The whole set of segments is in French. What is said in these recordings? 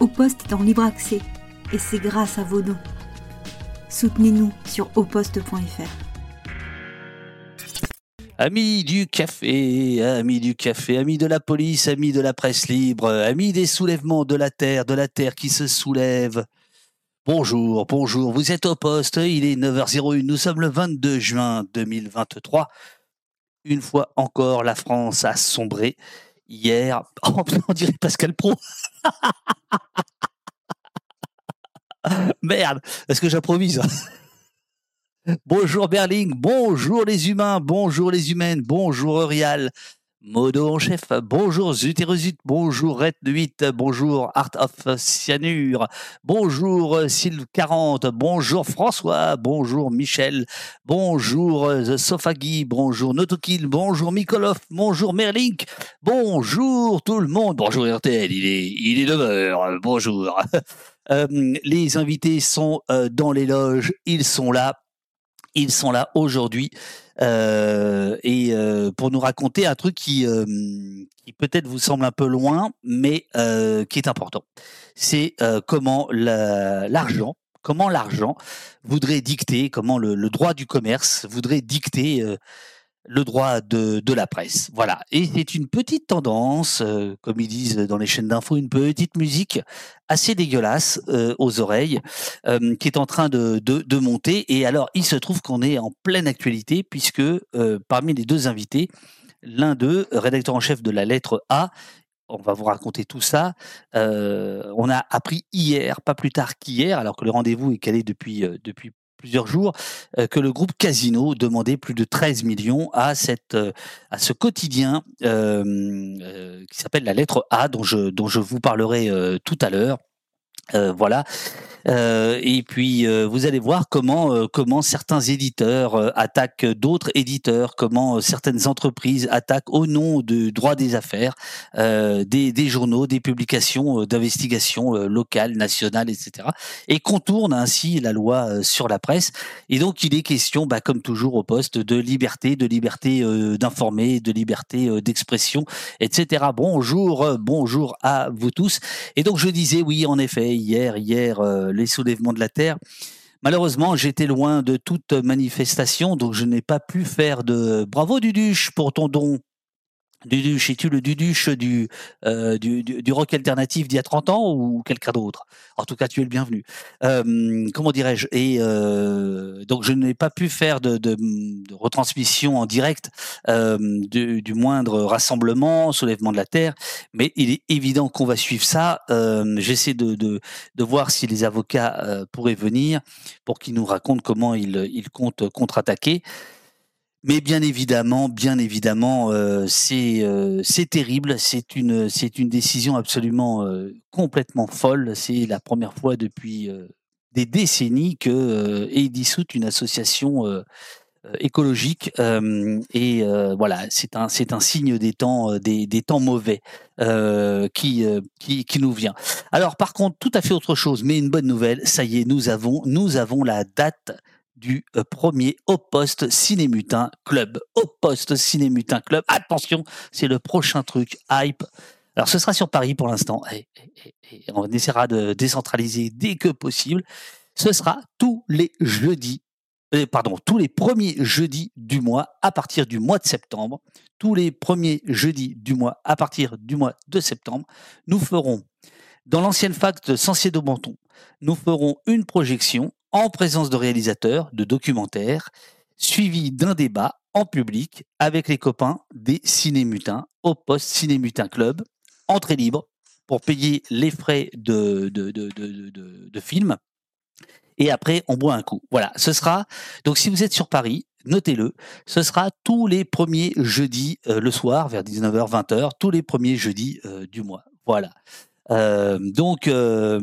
Au Poste est en libre accès et c'est grâce à vos dons. Soutenez-nous sur auposte.fr. Amis du café, amis du café, amis de la police, amis de la presse libre, amis des soulèvements de la terre, de la terre qui se soulève. Bonjour, bonjour, vous êtes au poste, il est 9h01, nous sommes le 22 juin 2023. Une fois encore, la France a sombré. Hier, oh, on dirait Pascal Pro. Merde, est-ce que j'improvise Bonjour Berling, bonjour les humains, bonjour les humaines, bonjour Eurial, Modo en chef, bonjour Zuterusut, bonjour Red 8, bonjour Art of Cyanure, bonjour Sylve 40, bonjour François, bonjour Michel, bonjour The Sofagi, bonjour Notokil, bonjour Mikolov, bonjour Merlink, bonjour tout le monde, bonjour RTL, il est, il est 9h, bonjour. Euh, les invités sont euh, dans les loges, ils sont là, ils sont là aujourd'hui. euh, et euh, pour nous raconter un truc qui, euh, qui peut-être vous semble un peu loin, mais euh, qui est important. C'est euh, comment la- l'argent, comment l'argent voudrait dicter, comment le, le droit du commerce voudrait dicter euh, le droit de, de la presse. Voilà. Et c'est une petite tendance, euh, comme ils disent dans les chaînes d'infos, une petite musique assez dégueulasse euh, aux oreilles, euh, qui est en train de, de, de monter. Et alors, il se trouve qu'on est en pleine actualité, puisque parmi les deux invités, l'un d'eux, rédacteur en chef de la lettre A, on va vous raconter tout ça. Euh, on a appris hier, pas plus tard qu'hier, alors que le rendez-vous est calé depuis, euh, depuis plusieurs jours, euh, que le groupe Casino demandait plus de 13 millions à, cette, euh, à ce quotidien euh, euh, qui s'appelle la lettre A, dont je, dont je vous parlerai tout à l'heure. Voilà. Euh, et puis euh, vous allez voir comment euh, comment certains éditeurs attaquent d'autres éditeurs, comment certaines entreprises attaquent au nom du droit des affaires des, des journaux, des publications d'investigation locales, nationales, etc. Et contournent ainsi la loi sur la presse. Et donc il est question, bah, comme toujours au poste, de liberté, de liberté d'informer, de liberté d'expression, etc. Bonjour, bonjour à vous tous. Et donc je disais, oui, en effet, hier, hier, les soulèvements de la terre. Malheureusement, j'étais loin de toute manifestation, donc je n'ai pas pu faire de bravo Duduche pour ton don. Duduche, es-tu le Duduche du, euh, du, du, du rock alternatif d'il y a 30 ans ou quelqu'un d'autre? En tout cas, tu es le bienvenu. Euh, comment dirais-je? Et euh, donc, je n'ai pas pu faire de, de, de retransmission en direct euh, du, du moindre rassemblement, soulèvement de la terre, mais il est évident qu'on va suivre ça. Euh, J'essaie de, de, de voir si les avocats euh, pourraient venir pour qu'ils nous racontent comment ils, ils comptent contre-attaquer. Mais bien évidemment, bien évidemment, euh, c'est euh, c'est terrible. C'est une c'est une décision absolument euh, complètement folle. C'est la première fois depuis des décennies que est dissoute une association écologique. et voilà, c'est un c'est un signe des temps des, des temps mauvais qui, qui qui nous vient. Alors par contre, tout à fait autre chose, mais une bonne nouvelle. Ça y est, nous avons nous avons la date du euh, premier Au Poste Cinémutin Club. Au Poste Cinémutin Club. Attention, c'est le prochain truc hype. Alors, ce sera sur Paris pour l'instant. Et, on essaiera de décentraliser dès que possible. Ce sera tous les jeudis, euh, pardon, tous les premiers jeudis du mois à partir du mois de septembre. Tous les premiers jeudis du mois à partir du mois de septembre, nous ferons dans l'ancienne fac de Sancier de Menton, nous ferons une projection en présence de réalisateurs, de documentaires, suivi d'un débat en public avec les copains des Cinémutins au poste Cinémutin Club, entrée libre pour payer les frais de, de, de, film. Et après, on boit un coup. Voilà, ce sera. Donc, si vous êtes sur Paris, notez-le. Ce sera tous les premiers jeudis euh, le soir, vers 19h, 20h, tous les premiers jeudis euh, du mois. Voilà. Euh, donc, euh,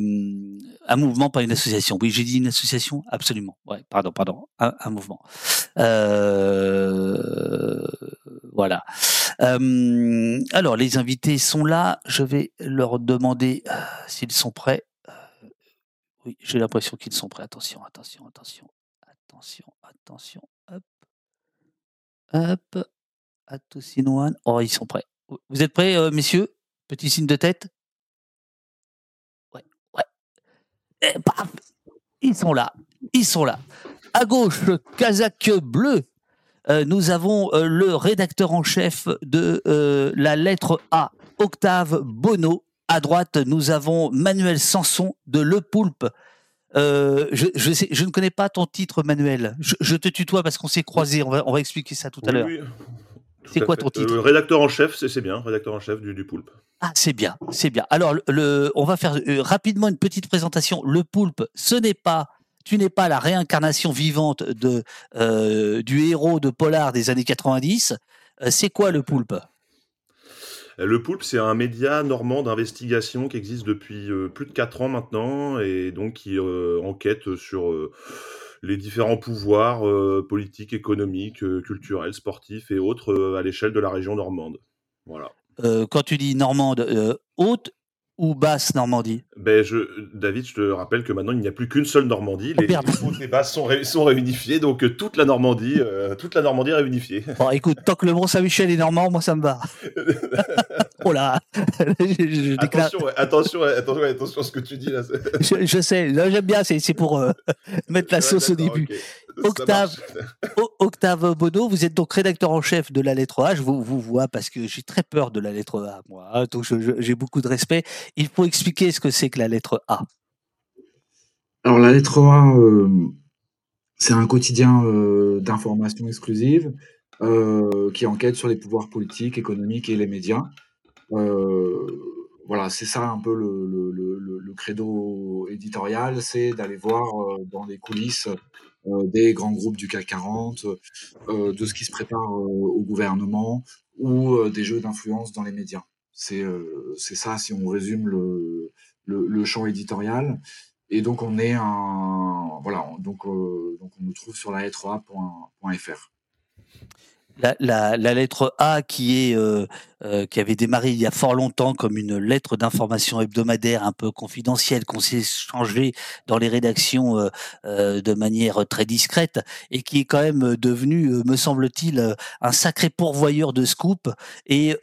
un mouvement, pas une association. Oui, j'ai dit une association, absolument. Ouais, pardon, pardon, un, mouvement. Euh, voilà. Euh, alors, les invités sont là. Je vais leur demander euh, s'ils sont prêts. Oui, j'ai l'impression qu'ils sont prêts. Attention, attention, attention, attention, attention. Hop, hop. Atosinoan. Oh, ils sont prêts. Vous êtes prêts, messieurs? Petit signe de tête Ouais, Et paf, ils sont là, ils sont là. À gauche, Kazakh bleu. Euh, nous avons euh, le rédacteur en chef de euh, la lettre A, Octave Bono. À droite, nous avons Manuel Sanson de Le Poulpe. Je, je, ne connais pas ton titre, Manuel. Je, te tutoie parce qu'on s'est croisés. On va, on va, expliquer ça tout à l'heure. C'est quoi ton titre Rédacteur en chef, c'est bien. Rédacteur en chef du, du Poulpe. Ah, c'est bien, c'est bien. Alors, le, on va faire rapidement une petite présentation. Le Poulpe, ce n'est pas tu n'es pas la réincarnation vivante de, euh, du héros de Polar des années 90. Euh, c'est quoi le poulpe? Le Poulpe, c'est un média normand d'investigation qui existe depuis euh, plus de 4 ans maintenant et donc qui enquête sur les différents pouvoirs politiques, économiques, culturels, sportifs et autres à l'échelle de la région normande. Voilà. quand tu dis normande, haute ou basse Normandie? Ben je, David, je te rappelle que maintenant il n'y a plus qu'une seule Normandie. Les oh, et basses sont, sont réunifiées, donc euh, toute la Normandie, euh, toute la Normandie est réunifiée. Bon, écoute, tant que le Mont Saint-Michel est normand, moi ça me va. oh là attention, attention, attention, attention à ce que tu dis là. je, sais, j'aime bien, c'est pour euh, mettre la sauce au début. Octave, Octave vous êtes donc rédacteur en chef de la lettre A. Je vous, vous vois parce que j'ai très peur de la lettre A, moi. Hein, donc j'ai beaucoup de respect. Il faut expliquer ce que c'est que la lettre A. Alors la lettre A, euh, c'est un quotidien euh, d'information exclusive euh, qui enquête sur les pouvoirs politiques, économiques et les médias. Voilà, c'est ça un peu le, le credo éditorial, c'est d'aller voir dans les coulisses des grands groupes du CAC 40, de ce qui se prépare au gouvernement ou des jeux d'influence dans les médias. C'est ça si on résume le, le, champ éditorial. Et donc on est un voilà donc donc on nous trouve sur la lettre-a.fr la, lettre A qui est euh, euh, qui avait démarré il y a fort longtemps comme une lettre d'information hebdomadaire un peu confidentielle qu'on s'est changé dans les rédactions euh, de manière très discrète et qui est quand même devenu, me semble-t-il, un sacré pourvoyeur de scoop et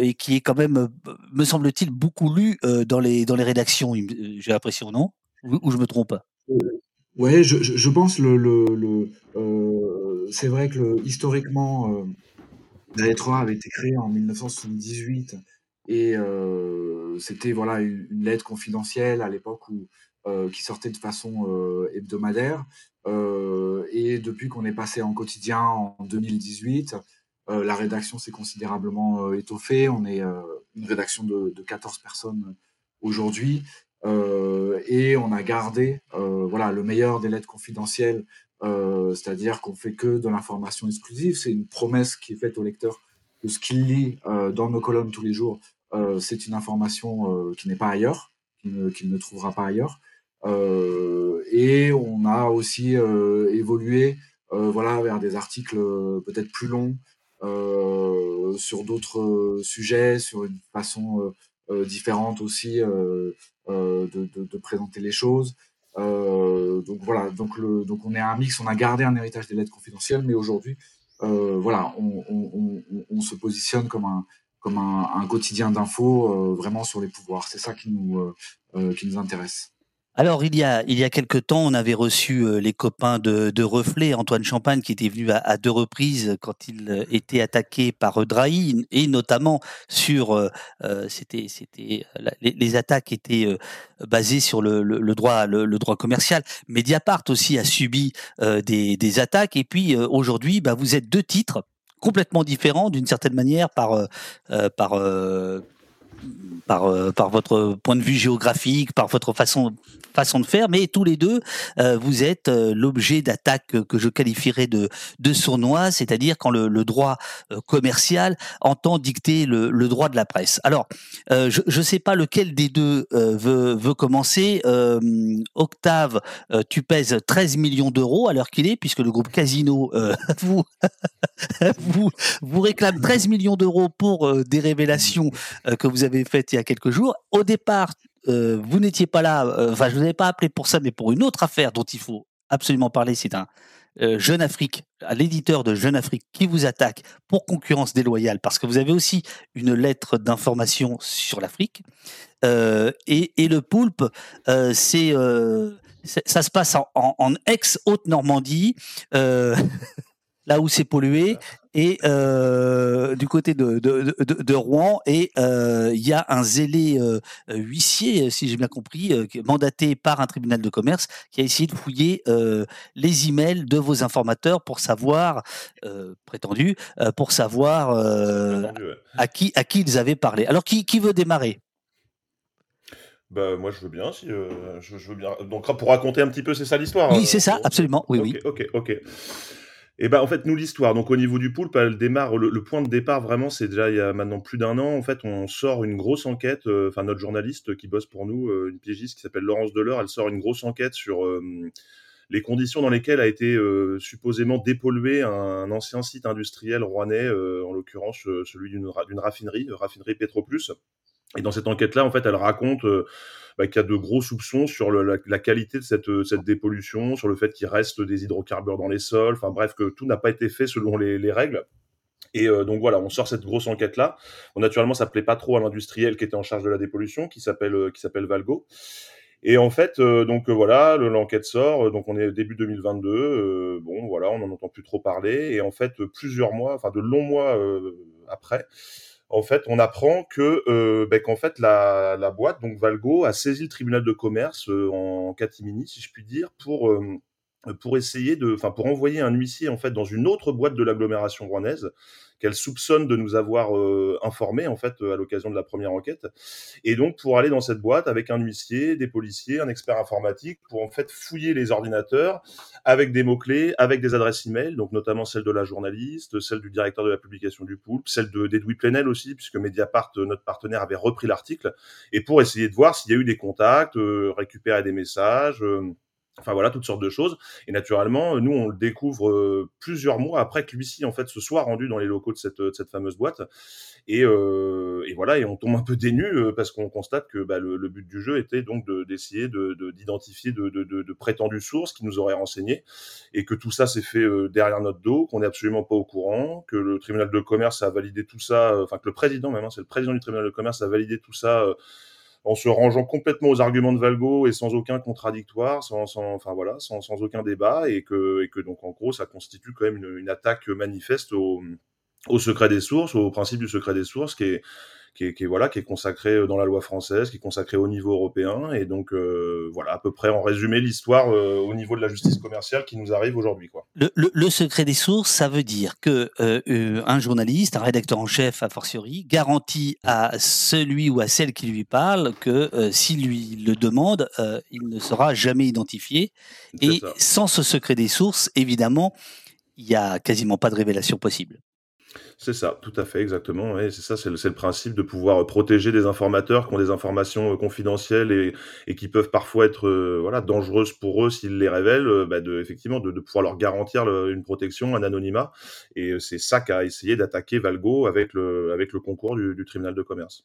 et qui est quand même, me semble-t-il, beaucoup lu dans les dans les rédactions. J'ai l'impression, non? Ou, je me trompe? Ouais, je, je, pense le, le, euh, c'est vrai que historiquement, euh, la lettre A avait été créée en 1978 et euh, c'était voilà une, lettre confidentielle à l'époque qui sortait de façon hebdomadaire. et depuis qu'on est passé en quotidien en 2018, la rédaction s'est considérablement étoffée. On est une rédaction de 14 personnes aujourd'hui. Euh, et on a gardé euh, voilà le meilleur des lettres confidentielles, euh, c'est-à-dire qu'on fait que de l'information exclusive. C'est une promesse qui est faite au lecteur que ce qu'il lit dans nos colonnes tous les jours, c'est une information qui n'est pas ailleurs, qu'il ne, ne, trouvera pas ailleurs. et on a aussi évolué voilà vers des articles peut-être plus longs sur d'autres sujets, sur une façon différente aussi euh, de, présenter les choses. Euh, donc voilà, donc, le, donc on est un mix, on a gardé un héritage des lettres confidentielles, mais aujourd'hui, euh, voilà, on, se positionne comme un, comme un, quotidien d'infos vraiment sur les pouvoirs. C'est ça qui nous, qui nous intéresse. Alors, il y a, il y a quelque temps, on avait reçu euh, les copains de, de Reflet, Antoine Champagne, qui était venu à, deux reprises quand il euh, était attaqué par Drahi, et notamment sur, euh, c'était, c'était, les, attaques étaient basées sur le, le, droit, le, droit commercial. Mediapart aussi a subi des, des attaques, et puis aujourd'hui, bah, vous êtes deux titres complètement différents d'une certaine manière par, par par, euh, par votre point de vue géographique, par votre façon, façon de faire, mais tous les deux, euh, vous êtes euh, l'objet d'attaques que je qualifierais de, de sournois, c'est-à-dire quand le, droit commercial entend dicter le, le, droit de la presse. Alors, je ne sais pas lequel des deux veut, veut commencer. Octave, tu pèses 13 millions d'euros à l'heure qu'il est, puisque le groupe Casino vous, vous, vous réclame 13 millions d'euros pour des révélations que vous avez faites il y a quelques jours. Au départ, euh, vous n'étiez pas là, euh, enfin, je vous avais pas appelé pour ça, mais pour une autre affaire dont il faut absolument parler. C'est un euh, Jeune Afrique, l'éditeur de Jeune Afrique qui vous attaque pour concurrence déloyale, parce que vous avez aussi une lettre d'information sur l'Afrique. et, le poulpe, c'est ça se passe en, en, ex-Haute-Normandie, là où c'est pollué, et euh, du côté de, de, de, de Rouen. Et euh, il y a un zélé euh, huissier, si j'ai bien compris, mandaté par un tribunal de commerce, qui a essayé de fouiller les emails de vos informateurs pour savoir, prétendu, pour savoir à, qui, à qui ils avaient parlé. Alors, qui, qui veut démarrer? Bah, moi, je veux bien, si, euh, je, veux bien. Donc, pour raconter un petit peu, c'est ça l'histoire Oui, c'est ça, absolument, oui, oui. Ok, ok. Et ben en fait, nous, l'histoire, donc au niveau du poulpe, elle démarre, le, point de départ, vraiment, c'est déjà il y a maintenant plus d'un an, en fait, on sort une grosse enquête, euh, enfin, notre journaliste qui bosse pour nous, une piégiste qui s'appelle Laurence Deleur, elle sort une grosse enquête sur les conditions dans lesquelles a été supposément dépollué un, ancien site industriel rouennais, en l'occurrence celui d'une raffinerie, raffinerie Petroplus. Et dans cette enquête-là, en fait, elle raconte euh, bah, qu'il y a de gros soupçons sur la, qualité de cette, euh, cette dépollution, sur le fait qu'il reste des hydrocarbures dans les sols, enfin bref, que tout n'a pas été fait selon les, les règles. Et euh, donc voilà, on sort cette grosse enquête-là. Bon, naturellement, ça plaît pas trop à l'industriel qui était en charge de la dépollution, qui s'appelle qui s'appelle Valgo. Et en fait, donc voilà, l'enquête sort. Donc on est début 2022. bon voilà, on n'en entend plus trop parler. Et en fait, plusieurs mois, enfin de longs mois après, en fait, on apprend que euh, ben, qu'en fait la, la, boîte, donc Valgo, a saisi le tribunal de commerce euh, en catimini, si je puis dire, pour euh, pour essayer de, enfin pour envoyer un huissier en fait dans une autre boîte de l'agglomération rouennaise qu'elle soupçonne de nous avoir euh, informé en fait à l'occasion de la première enquête. Et donc pour aller dans cette boîte avec un huissier, des policiers, un expert informatique pour en fait fouiller les ordinateurs avec des mots clés, avec des adresses email donc notamment celle de la journaliste, celle du directeur de la publication du Poulpe, celle de d'Edoui Plenel aussi puisque Mediapart notre partenaire avait repris l'article et pour essayer de voir s'il y a eu des contacts, euh, récupérer des messages euh, Enfin voilà, toutes sortes de choses. Et naturellement, nous, on le découvre euh, plusieurs mois après que lui-ci, en fait, se soit rendu dans les locaux de cette, cette fameuse boîte. Et, euh, et, voilà, et on tombe un peu dénu euh, parce qu'on constate que bah, le, but du jeu était donc d'essayer de, d'identifier de, de, de, prétendues sources qui nous auraient renseigné et que tout ça s'est fait derrière notre dos, qu'on n'est absolument pas au courant, que le tribunal de commerce a validé tout ça, enfin que le président même, hein, c'est le président du tribunal de commerce a validé tout ça en se rangeant complètement aux arguments de Valgo et sans aucun contradictoire, sans, sans enfin voilà, sans, sans, aucun débat, et que, et que donc en gros ça constitue quand même une, une attaque manifeste au, au secret des sources, au principe du secret des sources, qui est qui est, qui est, voilà, qui est consacré euh, dans la loi française, qui est consacré au niveau européen, et donc euh, voilà à peu près en résumé l'histoire euh, au niveau de la justice commerciale qui nous arrive aujourd'hui. Quoi. Le, le, le, secret des sources, ça veut dire que euh, un journaliste, un rédacteur en chef a fortiori, garantit à celui ou à celle qui lui parle que s'il lui le demande, il ne sera jamais identifié, et ça. sans ce secret des sources, évidemment, il n'y a quasiment pas de révélation possible. C'est ça, tout à fait, exactement. C'est ça, c'est le, principe de pouvoir protéger des informateurs qui ont des informations euh, confidentielles et, qui peuvent parfois être euh, dangereuses pour eux s'ils les révèlent. Euh, bah effectivement, de, pouvoir leur garantir une protection, un anonymat. Et c'est ça qu'a essayé d'attaquer Valgo avec le concours du, tribunal de commerce.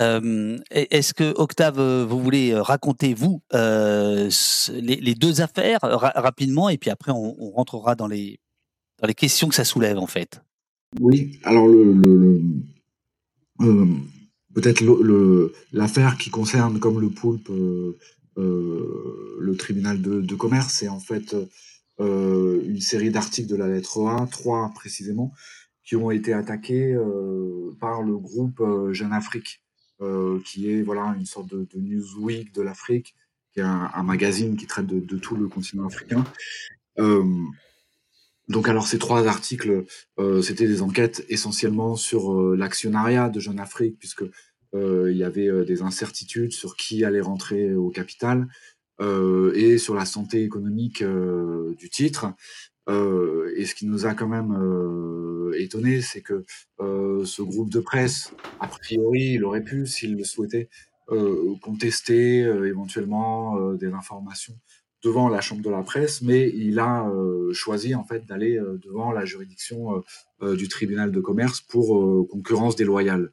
Euh, Est-ce que Octave, vous voulez raconter vous euh, les, deux affaires ra rapidement et puis après on, rentrera dans les questions que ça soulève en fait? Oui, alors le, le, le euh, peut-être l'affaire qui concerne comme le poulpe euh, euh, le tribunal de, commerce, c'est en fait euh, une série d'articles de la lettre A, trois précisément, qui ont été attaqués par le groupe Jeune Afrique, qui est voilà une sorte de, de Newsweek de l'Afrique, qui est un, un, magazine qui traite de, de, tout le continent africain. Donc alors ces trois articles, euh, c'était des enquêtes essentiellement sur euh, l'actionnariat de Jeune Afrique, puisque euh, il y avait euh, des incertitudes sur qui allait rentrer au capital et sur la santé économique du titre. et ce qui nous a quand même étonné, c'est que ce groupe de presse, a priori, il aurait pu, s'il le souhaitait, contester éventuellement des informations devant la chambre de la presse, mais il a euh, choisi en fait d'aller euh, devant la juridiction euh, du tribunal de commerce pour concurrence déloyale.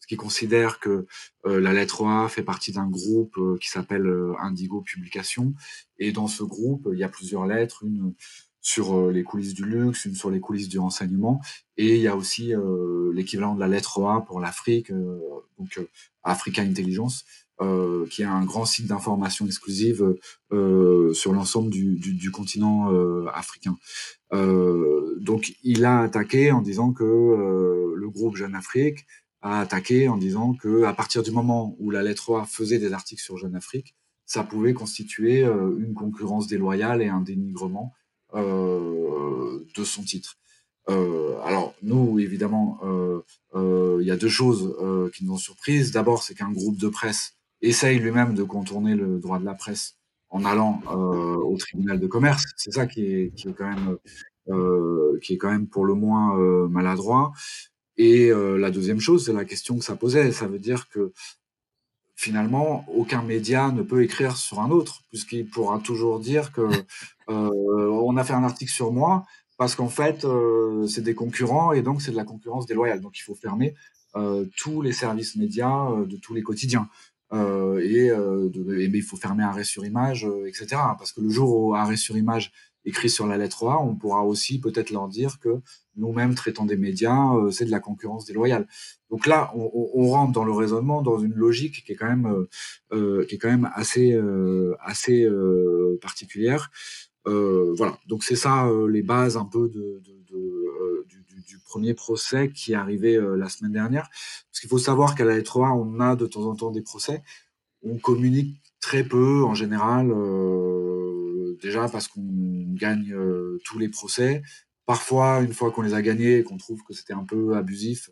Ce qui considère que la lettre A fait partie d'un groupe qui s'appelle Indigo Publication, et dans ce groupe, il y a plusieurs lettres, une sur les coulisses du luxe, une sur les coulisses du renseignement, et il y a aussi l'équivalent de la lettre A pour l'Afrique, donc Africa Intelligence, euh, qui est un grand site d'information exclusive euh, sur l'ensemble du, du, du, continent euh, africain. Euh, donc, il a attaqué en disant que le groupe Jeune Afrique a attaqué en disant que à partir du moment où la lettre A faisait des articles sur Jeune Afrique, ça pouvait constituer une concurrence déloyale et un dénigrement de son titre. Euh, alors nous, évidemment, euh, il y a deux choses qui nous ont surprises. D'abord, c'est qu'un groupe de presse essaye lui-même de contourner le droit de la presse en allant euh, au tribunal de commerce. C'est ça qui est, qui est quand même euh, qui est quand même pour le moins euh, maladroit. Et la deuxième chose, c'est la question que ça posait. Ça veut dire que finalement, aucun média ne peut écrire sur un autre, puisqu'il pourra toujours dire que on a fait un article sur moi parce qu'en fait, c'est des concurrents et donc c'est de la concurrence déloyale. Donc il faut fermer tous les services médias de tous les quotidiens. Euh, et, euh, il faut fermer arrêt sur image, euh, etc. Parce que le jour où arrêt sur image écrit sur la lettre A, on pourra aussi peut-être leur dire que nous-mêmes traitant des médias, c'est de la concurrence déloyale. Donc là, on, rentre dans le raisonnement dans une logique qui est quand même, qui est quand même assez, assez particulière. voilà. Donc c'est ça les bases un peu de du, premier procès qui est arrivé euh, la semaine dernière. Parce qu'il faut savoir qu'à la lettre A, on a de temps en temps des procès. On communique très peu en général, euh, déjà parce qu'on gagne euh, tous les procès. Parfois, une fois qu'on les a gagnés et qu'on trouve que c'était un peu abusif,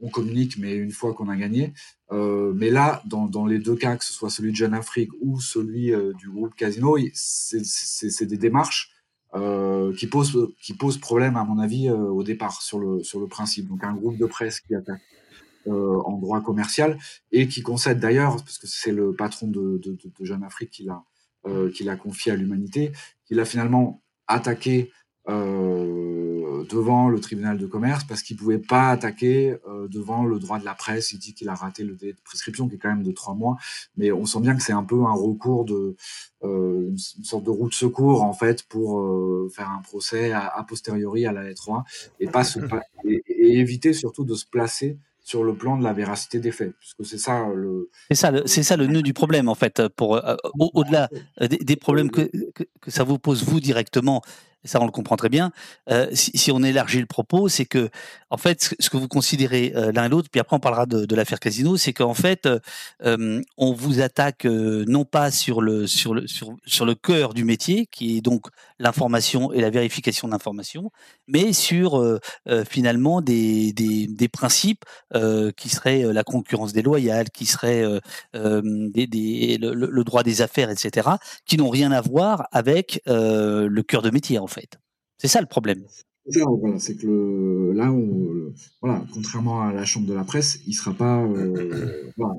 on communique, mais une fois qu'on a gagné. Mais là, dans, dans, les deux cas, que ce soit celui de Jeune Afrique ou celui du groupe Casino, c'est des démarches euh, qui pose qui pose problème à mon avis euh, au départ sur le sur le principe. Donc un groupe de presse qui attaque euh, en droit commercial et qui concède d'ailleurs parce que c'est le patron de, de, de, Jeune Afrique qui l'a euh, qui l'a confié à l'humanité, qui l'a finalement attaqué euh, devant le tribunal de commerce parce qu'il pouvait pas attaquer euh, devant le droit de la presse. Il dit qu'il a raté le délai de prescription qui est quand même de trois mois, mais on sent bien que c'est un peu un recours de euh, une, sorte de roue de secours en fait pour faire un procès a, posteriori à la lettre 1 et éviter surtout de se placer sur le plan de la véracité des faits, puisque c'est ça le. C'est ça, ça le nœud du problème en fait. Pour au-delà des, problèmes que, que, ça vous pose vous directement, ça on le comprend très bien. Euh, si, on élargit le propos, c'est que en fait, ce que vous considérez euh, l'un et l'autre, puis après on parlera de, l'affaire Casino, c'est qu'en fait, euh, on vous attaque non pas sur le sur le sur, le cœur du métier, qui est donc l'information et la vérification d'informations, mais sur finalement des, des, des principes qui seraient la concurrence déloyale, qui seraient des, des, le, le, droit des affaires, etc., qui n'ont rien à voir avec le cœur de métier en fait. C'est ça le problème. C'est que le, là, on, voilà, contrairement à la chambre de la presse, il sera pas. Euh, voilà,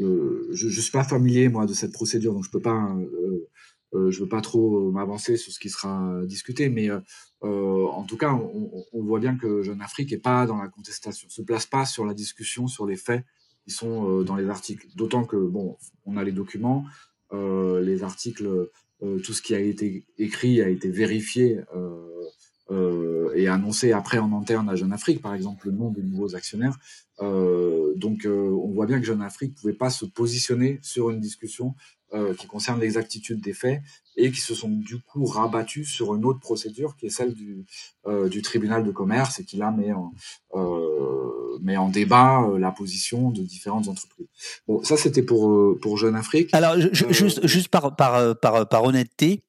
euh, je, je suis pas familier moi de cette procédure, donc je peux pas, euh, euh je veux pas trop m'avancer sur ce qui sera discuté, mais euh, en tout cas, on, on, voit bien que Jeune Afrique est pas dans la contestation, se place pas sur la discussion sur les faits qui sont dans les articles. D'autant que bon, on a les documents, les articles, tout ce qui a été écrit a été vérifié. Euh, euh, et annoncé après en interne à Jeune Afrique, par exemple, le nom des nouveaux actionnaires. Euh, donc, euh, on voit bien que Jeune Afrique pouvait pas se positionner sur une discussion euh, qui concerne l'exactitude des faits et qui se sont du coup rabattus sur une autre procédure qui est celle du, euh, du tribunal de commerce et qui là met en, euh, met en débat la position de différentes entreprises. Bon, ça c'était pour, pour Jeune Afrique. Alors, je, juste, juste par, par, par, par honnêteté,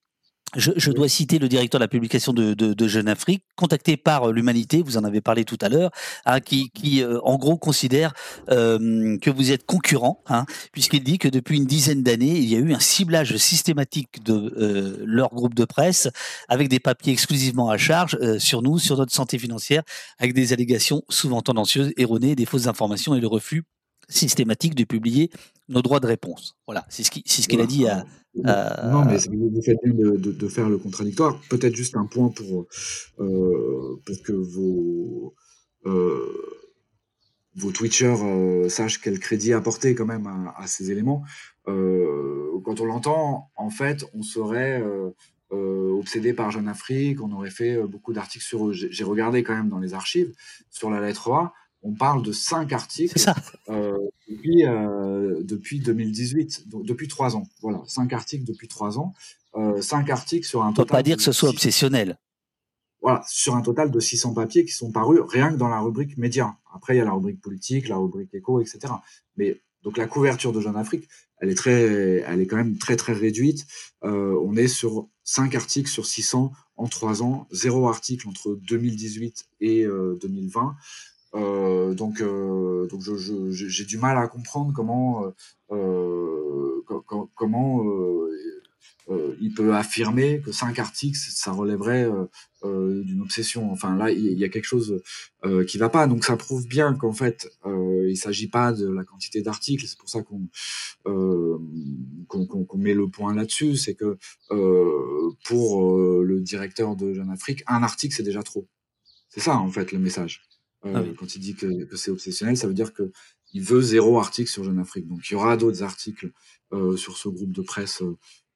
je, je, dois citer le directeur de la publication de, de, de Jeune Afrique, contacté par euh, l'Humanité, vous en avez parlé tout à l'heure, hein, qui, qui euh, en gros considère euh, que vous êtes concurrent, hein, puisqu'il dit que depuis une dizaine d'années, il y a eu un ciblage systématique de euh, leur groupe de presse avec des papiers exclusivement à charge euh, sur nous, sur notre santé financière, avec des allégations souvent tendancieuses, erronées, des fausses informations et le refus systématique de publier nos droits de réponse. Voilà, c'est ce qu'il ce qu'il a dit à, Non, mais vous faites bien de, de, de faire le contradictoire. Peut-être juste un point pour, euh, pour que vos, euh, vos Twitchers euh, sachent quel crédit apporter quand même à, à ces éléments. Euh, quand on l'entend, en fait, on serait obsédés par Jeune Afrique, on aurait fait beaucoup d'articles sur eux. J'ai regardé quand même dans les archives, sur la lettre A, on parle de cinq articles depuis, depuis 2018, donc depuis trois ans. Voilà, cinq articles depuis trois ans. cinq articles sur un total. On peut pas dire que ce soit obsessionnel. Voilà, sur un total de 600 papiers qui sont parus rien que dans la rubrique médias. Après, il y a la rubrique politique, la rubrique éco, etc. Mais donc la couverture de Jeune Afrique, elle est très, elle est quand même très très réduite. Euh, on est sur 5 articles sur 600 en 3 ans, zéro article entre 2018 et 2020. Euh, euh, donc, donc j'ai du mal à comprendre comment, comment euh, il peut affirmer que cinq articles, ça relèverait euh, euh, d'une obsession. Enfin là, il y a quelque chose qui va pas. Donc ça prouve bien qu'en fait, il s'agit pas de la quantité d'articles. C'est pour ça qu'on qu'on met le point là-dessus. C'est que pour le directeur de Jeune Afrique, un article c'est déjà trop. C'est ça en fait le message. Ah quand il dit que, que c'est obsessionnel, ça veut dire que il veut zéro article sur Jeune Afrique. Donc il y aura d'autres articles sur ce groupe de presse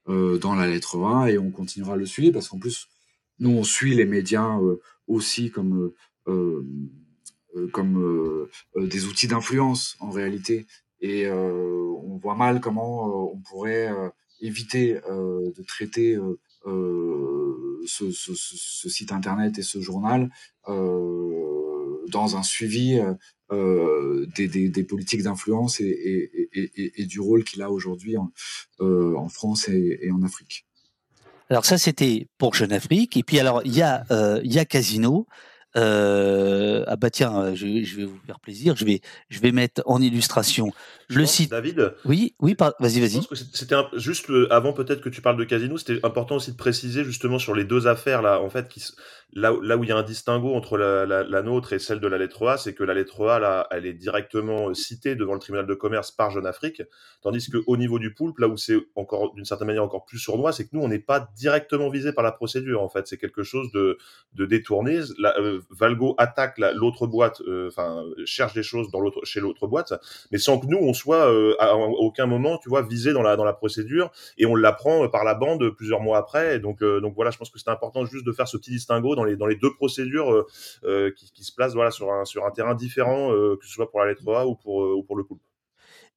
euh, dans la lettre A et on continuera le suivi parce qu'en plus, nous, on suit les médias euh, aussi comme, euh, comme des outils d'influence en réalité. Et on voit mal comment on pourrait éviter de traiter ce, ce, ce, site internet et ce journal dans un suivi euh, des, des, politiques d'influence et, du rôle qu'il a aujourd'hui en, euh, France et, en Afrique. Alors ça, c'était pour Jeune Afrique. Et puis alors, il y euh, il y a Casino. Euh, ah bah tiens, euh, je, je, vais vous faire plaisir. Je vais, je vais mettre en illustration le site. David. Oui, oui. Vas-y, vas-y. C'était juste avant peut-être que tu parles de Casino. C'était important aussi de préciser justement sur les deux affaires là, en fait, qui, là, là où il y a un distinguo entre la, la, la nôtre et celle de la lettre A, c'est que la lettre A, là, elle est directement euh, citée devant le tribunal de commerce par Jeune Afrique, tandis qu'au niveau du poulpe, là où c'est encore d'une certaine manière encore plus sournois, c'est que nous, on n'est pas directement visé par la procédure. En fait, c'est quelque chose de, de détourné. La, euh, Valgo attaque l'autre boîte, euh, enfin cherche des choses dans l'autre chez l'autre boîte, mais sans que nous on soit à, aucun moment, tu vois, visé dans la dans la procédure, et on l'apprend par la bande plusieurs mois après. Donc donc voilà, je pense que c'est important juste de faire ce petit distinguo dans les, dans les deux procédures euh, euh, qui, qui, se placent voilà, sur, un, sur un terrain différent, euh, que ce soit pour la lettre A ou pour, ou pour le poulpe.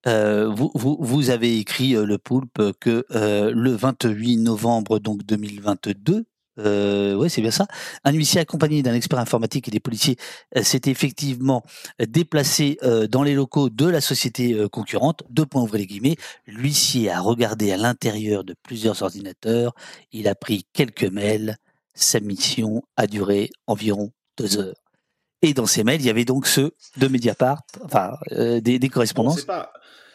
vous, vous, vous, avez écrit le poulpe que le 28 novembre donc 2022, euh, oui, c'est bien ça. Un huissier accompagné d'un expert informatique et des policiers s'est effectivement déplacé dans les locaux de la société concurrente. Deux points les guillemets. L'huissier a regardé à l'intérieur de plusieurs ordinateurs. Il a pris quelques mails sa mission a duré environ deux heures. Et dans ces mails, il y avait donc ceux de Mediapart, enfin euh, des, correspondances.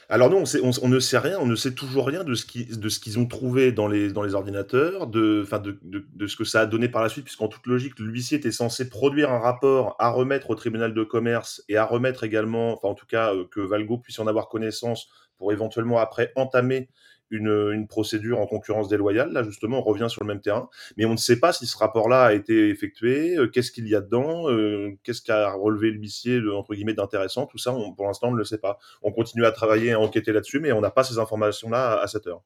Alors non, on, ne sait rien, on ne sait toujours rien de ce qu'ils ont trouvé dans les, ordinateurs, de, de, de, ce que ça a donné par la suite, puisqu'en toute logique, l'huissier était censé produire un rapport à remettre au tribunal de commerce et à remettre également, enfin en tout cas euh, que Valgo puisse en avoir connaissance pour éventuellement après entamer une, procédure en concurrence déloyale. Là, justement, on revient sur le même terrain. Mais on ne sait pas si ce rapport-là a été effectué, euh, qu'est-ce qu'il y a dedans, euh, qu'est-ce qu'a relevé l'huissier, entre guillemets, d'intéressant? Tout ça, pour l'instant, on ne le sait pas. On continue à travailler, à enquêter là-dessus, mais on n'a pas ces informations-là à cette heure.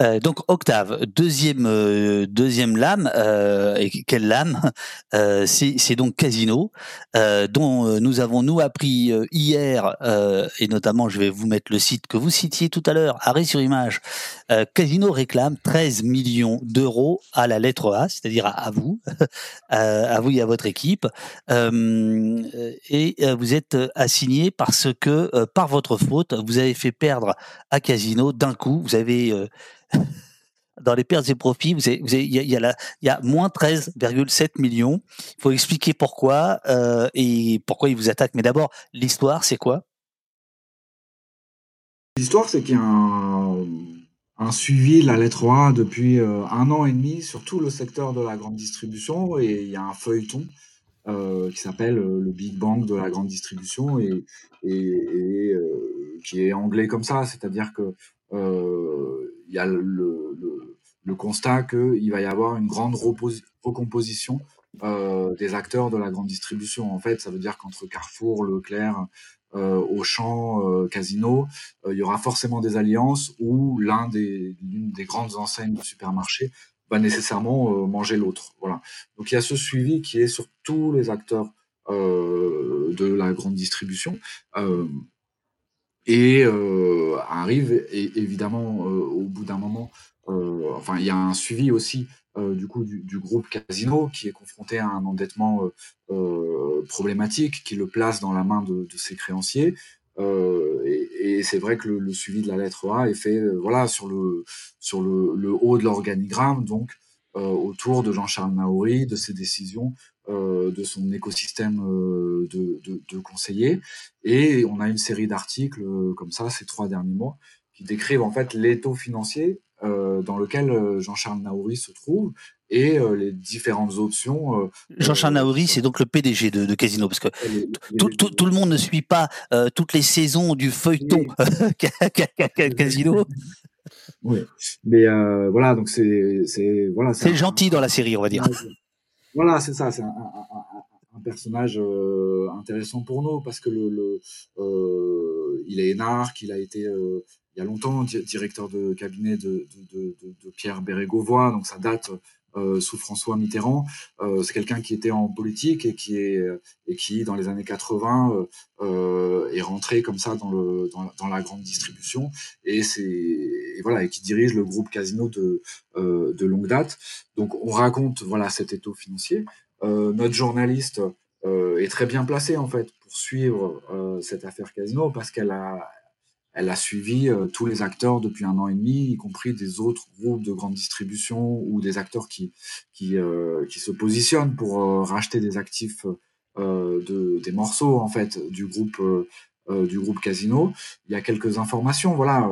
Euh, donc Octave, deuxième euh, deuxième lame, euh, et quelle lame? C'est donc Casino, dont nous avons nous appris hier, et notamment je vais vous mettre le site que vous citiez tout à l'heure, arrêt sur image. Casino réclame 13 millions d'euros à la lettre A, c'est-à-dire à, vous, à vous et à votre équipe, et vous êtes assigné parce que par votre faute, vous avez fait perdre à Casino d'un coup, vous avez dans les pertes et profits, il y, a, y a moins 13,7 millions. Il faut expliquer pourquoi euh, et pourquoi ils vous attaquent. Mais d'abord, l'histoire, c'est quoi? L'histoire, c'est qu'il y a un, suivi de la lettre A depuis euh, un an et demi sur tout le secteur de la grande distribution et il y a un feuilleton euh, qui s'appelle le Big Bang de la grande distribution et qui est anglais comme ça, c'est-à-dire que il y a le, le, constat qu'il va y avoir une grande recomposition euh, des acteurs de la grande distribution. En fait, ça veut dire qu'entre Carrefour, Leclerc, euh, Auchan, euh, Casino, il y aura forcément des alliances où l'un des, l'une des grandes enseignes de supermarché va nécessairement manger l'autre. Voilà. Donc il y a ce suivi qui est sur tous les acteurs de la grande distribution. Et arrive évidemment au bout d'un moment, enfin il y a un suivi aussi du coup du, groupe Casino qui est confronté à un endettement problématique qui le place dans la main de, ses créanciers. et, c'est vrai que le, suivi de la lettre A est fait voilà sur le sur le, haut de l'organigramme donc autour de Jean-Charles Naouri, de ses décisions, de son écosystème de, de, conseillers. Et on a une série d'articles comme ça ces trois derniers mois qui décrivent en fait l'étau financier euh, dans lequel euh, Jean-Charles Naouri se trouve et euh, les différentes options. Jean-Charles Naouri, c'est donc le PDG de, Casino, parce que tout, le monde ne suit pas toutes les saisons du feuilleton Casino. Oui, mais voilà, donc c'est voilà. C'est gentil dans la série, on va dire. Voilà, c'est ça, c'est un, personnage intéressant pour nous parce que le, il est énarque, il a été il y a longtemps, directeur de cabinet de, de, de, de Pierre Bérégovoy, donc ça date euh, sous François Mitterrand. Euh, c'est quelqu'un qui était en politique et qui est et qui dans les années 80 euh, euh, est rentré comme ça dans le dans, dans la grande distribution et c'est voilà et qui dirige le groupe Casino de euh, de longue date. Donc on raconte voilà cet étau financier. notre journaliste est très bien placé en fait pour suivre cette affaire Casino parce qu'elle a elle a suivi euh, tous les acteurs depuis un an et demi, y compris des autres groupes de grande distribution ou des acteurs qui qui, euh, qui se positionnent pour euh, racheter des actifs de des morceaux en fait du groupe du groupe Casino. Il y a quelques informations, voilà.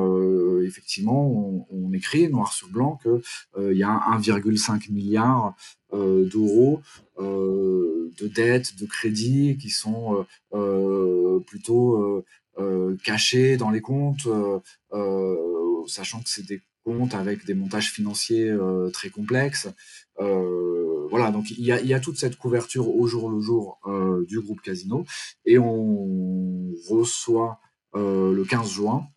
effectivement, on, on, écrit noir sur blanc que il y a 1,5 milliard d'euros de dettes, de crédits qui sont plutôt euh, cachés dans les comptes, euh, euh, sachant que c'est des comptes avec des montages financiers très complexes. voilà, donc il y, a, il y, a, toute cette couverture au jour le jour du groupe Casino et on reçoit le 15 juin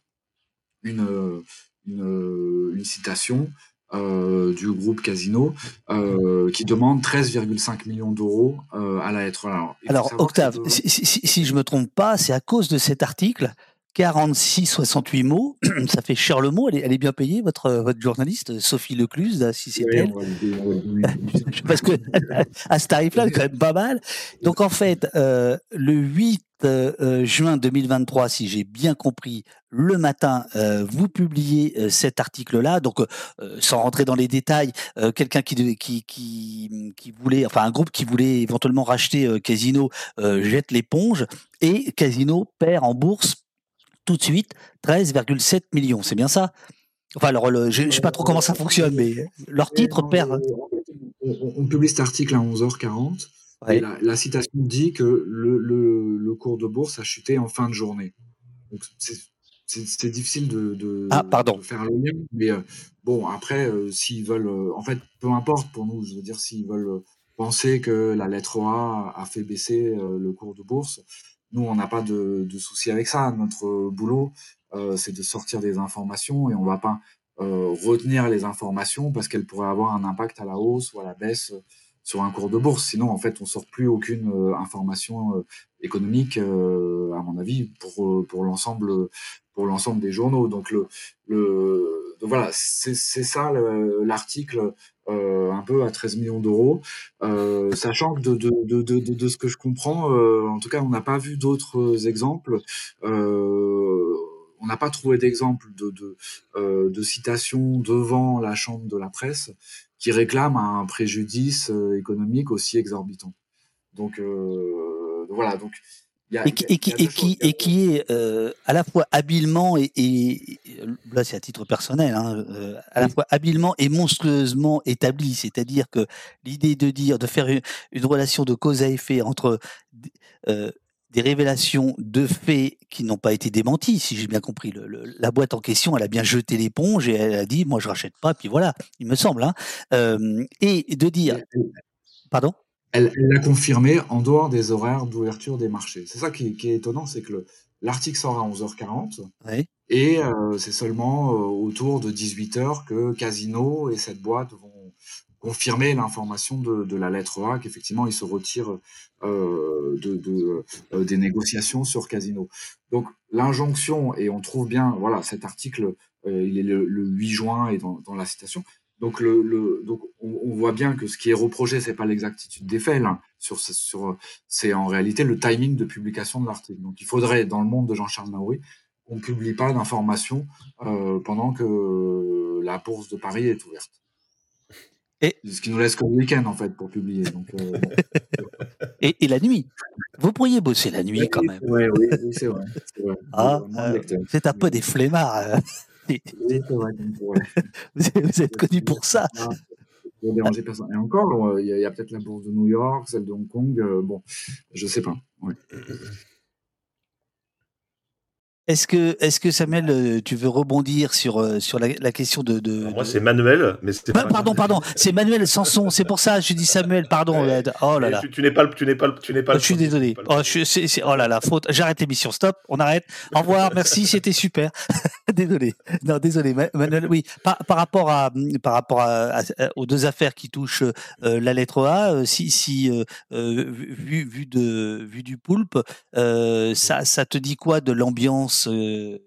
une, une, une citation euh, du groupe Casino euh, qui demande 13,5 millions d'euros euh, à la lettre. Alors, Alors Octave, si, si, si, je me trompe pas, c'est à cause de cet article 46, 68 mots, ça fait cher le mot. Elle est, elle est bien payée, votre, votre journaliste, Sophie Lecluse, si c'est elle. Parce que à ce tarif-là, c'est quand même pas mal. Donc en fait, euh, le 8 euh, juin 2023, si j'ai bien compris, le matin, euh, vous publiez cet article-là. Donc, sans rentrer dans les détails, quelqu'un qui, qui, qui, qui, voulait, enfin un groupe qui voulait éventuellement racheter Casino jette l'éponge et Casino perd en bourse tout de suite 13,7 millions. C'est bien ça? Enfin, alors, je ne sais pas trop comment ça fonctionne, mais leur titre perd. On, publie cet article à 11h40. la, citation dit que le, cours de bourse a chuté en fin de journée. c'est difficile de, ah, pardon. faire le lien, mais euh, bon, après, euh, s'ils veulent, euh, en fait, peu importe pour nous, je veux dire, s'ils veulent penser que la lettre A a fait baisser le cours de bourse, nous, on n'a pas de, souci avec ça. Notre boulot, euh, c'est de sortir des informations et on va pas euh, retenir les informations parce qu'elles pourraient avoir un impact à la hausse ou à la baisse sur un cours de bourse. Sinon, en fait, on sort plus aucune euh, information économique, à mon avis, pour pour l'ensemble pour l'ensemble des journaux. Donc le le voilà, c'est ça l'article euh, un peu à 13 millions d'euros, euh, sachant que de, de, de, de, de ce que je comprends, euh, en tout cas, on n'a pas vu d'autres exemples. on n'a pas trouvé d'exemple de, de, de citation devant la chambre de la presse qui réclame un préjudice économique aussi exorbitant. Donc voilà, donc et, qui, et, qui, et, qui, est euh, à la fois habilement et, et là c'est à titre personnel, hein, euh, à la fois habilement et monstrueusement établi. C'est-à-dire que l'idée de dire, de faire une, relation de cause à effet entre euh, des révélations de faits qui n'ont pas été démentis, si j'ai bien compris. Le, la boîte en question, elle a bien jeté l'éponge et elle a dit, moi je rachète pas, puis voilà, il me semble. Hein. Euh, et de dire, pardon? Elle l'a confirmé en dehors des horaires d'ouverture des marchés. C'est ça qui, est étonnant, c'est que l'article sort à 11h40 et euh, c'est seulement euh, autour de 18h que Casino et cette boîte vont, confirmer l'information de, de, la lettre A qu'effectivement il se retire euh, de, de euh, des négociations sur Casino. Donc l'injonction et on trouve bien voilà cet article euh, il est le, 8 juin et dans, dans la citation. Donc, le, le donc on, on, voit bien que ce qui est reproché, c'est pas l'exactitude des faits, là, sur, sur, c'est en réalité le timing de publication de l'article. Donc, il faudrait, dans le monde de Jean-Charles Naouri, qu'on publie pas d'informations euh, pendant que la bourse de Paris est ouverte. Et... Ce qui nous laisse que le week-end, en fait, pour publier. Donc, euh, et, et, la nuit Vous pourriez bosser la nuit, quand même. Oui, oui, oui c'est vrai. vrai. Ah, euh, c'est un peu des flemmards. Euh. vous êtes connu pour ça. Déranger personne. Et encore, il y a, a peut-être la bourse de New York, celle de Hong Kong. bon, je sais pas. Ouais. Est-ce que, est-ce que Samuel, euh, tu veux rebondir sur, euh, sur la, la question de. de moi, c'est Manuel, mais c'est. Bah, pardon, pardon, c'est Manuel Sanson, c'est pour ça, je dis Samuel, pardon. Ouais. Oh là là. Tu, tu n'es pas le. Tu n'es pas le, tu n'es pas oh, je suis désolé. Oh, je, c'est, c'est, oh là là, faute. J'arrête l'émission, stop, on arrête. Au revoir, merci, c'était super. désolé. Non, désolé, Manuel. Oui, par, par rapport, à, par rapport à, aux deux affaires qui touchent euh, la lettre A, si, si euh, vu, vu, de, vu du poulpe, ça, ça te dit quoi de l'ambiance euh,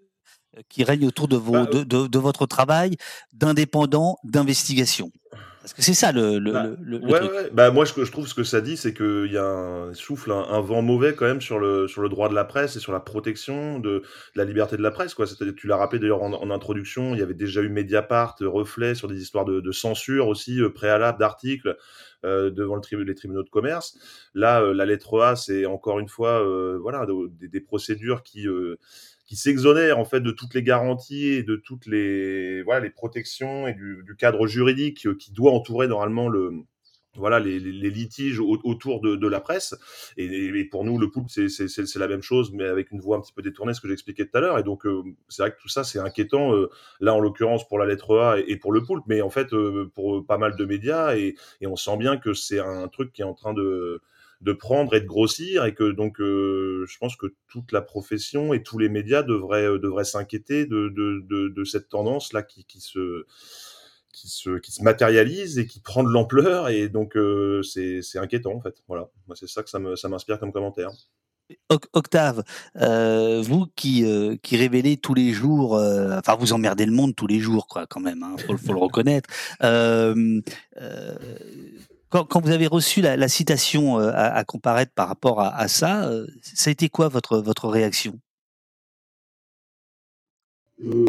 qui règne autour de, vos, bah, de, de, votre travail d'indépendant d'investigation? Parce que c'est ça le, le, bah, le, ouais, truc. Ouais. Bah, moi, je, je, trouve ce que ça dit, c'est qu'il y a un souffle, un, un, vent mauvais quand même sur le, sur le droit de la presse et sur la protection de, de la liberté de la presse. Quoi. Tu l'as rappelé d'ailleurs en, en, introduction, il y avait déjà eu Mediapart, Reflet, sur des histoires de, de censure aussi, euh, préalable d'articles euh, devant le tri les tribunaux de commerce. Là, euh, la lettre A, c'est encore une fois euh, voilà, des, des, procédures qui euh, qui s'exonère en fait de toutes les garanties et de toutes les voilà les protections et du, du cadre juridique euh, qui doit entourer normalement le voilà les, les, litiges autour de, de, la presse. Et, et, pour nous le poulpe c'est la même chose mais avec une voix un petit peu détournée ce que j'expliquais tout à l'heure. Et donc euh, c'est vrai que tout ça c'est inquiétant euh, là en l'occurrence pour la lettre A et, et, pour le poulpe. Mais en fait euh, pour pas mal de médias et, et on sent bien que c'est un truc qui est en train de de prendre et de grossir et que donc euh, je pense que toute la profession et tous les médias devraient euh, devraient s'inquiéter de, de, de, cette tendance là qui, qui se qui se qui se matérialise et qui prend de l'ampleur et donc euh, c'est inquiétant en fait. Voilà. Moi c'est ça que ça me ça m'inspire comme commentaire. Octave, vous qui, qui révélez tous les jours, enfin vous emmerdez le monde tous les jours, quoi, quand même, hein, faut le reconnaître. Quand, vous avez reçu la, citation euh, à, comparaître par rapport à, ça, euh, ça a été quoi votre, votre réaction? Euh,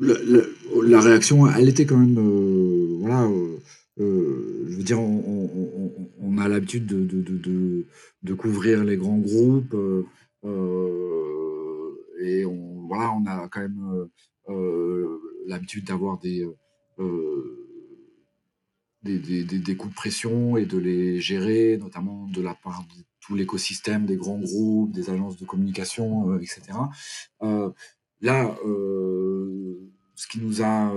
la, réaction, elle était quand même, voilà, je veux dire, on, a l'habitude de, de, de, de, couvrir les grands groupes et on, voilà, on a quand même l'habitude d'avoir des des, des, coups de pression et de les gérer, notamment de la part de tout l'écosystème des grands groupes, des agences de communication, euh, etc. Euh, là, euh, ce qui nous a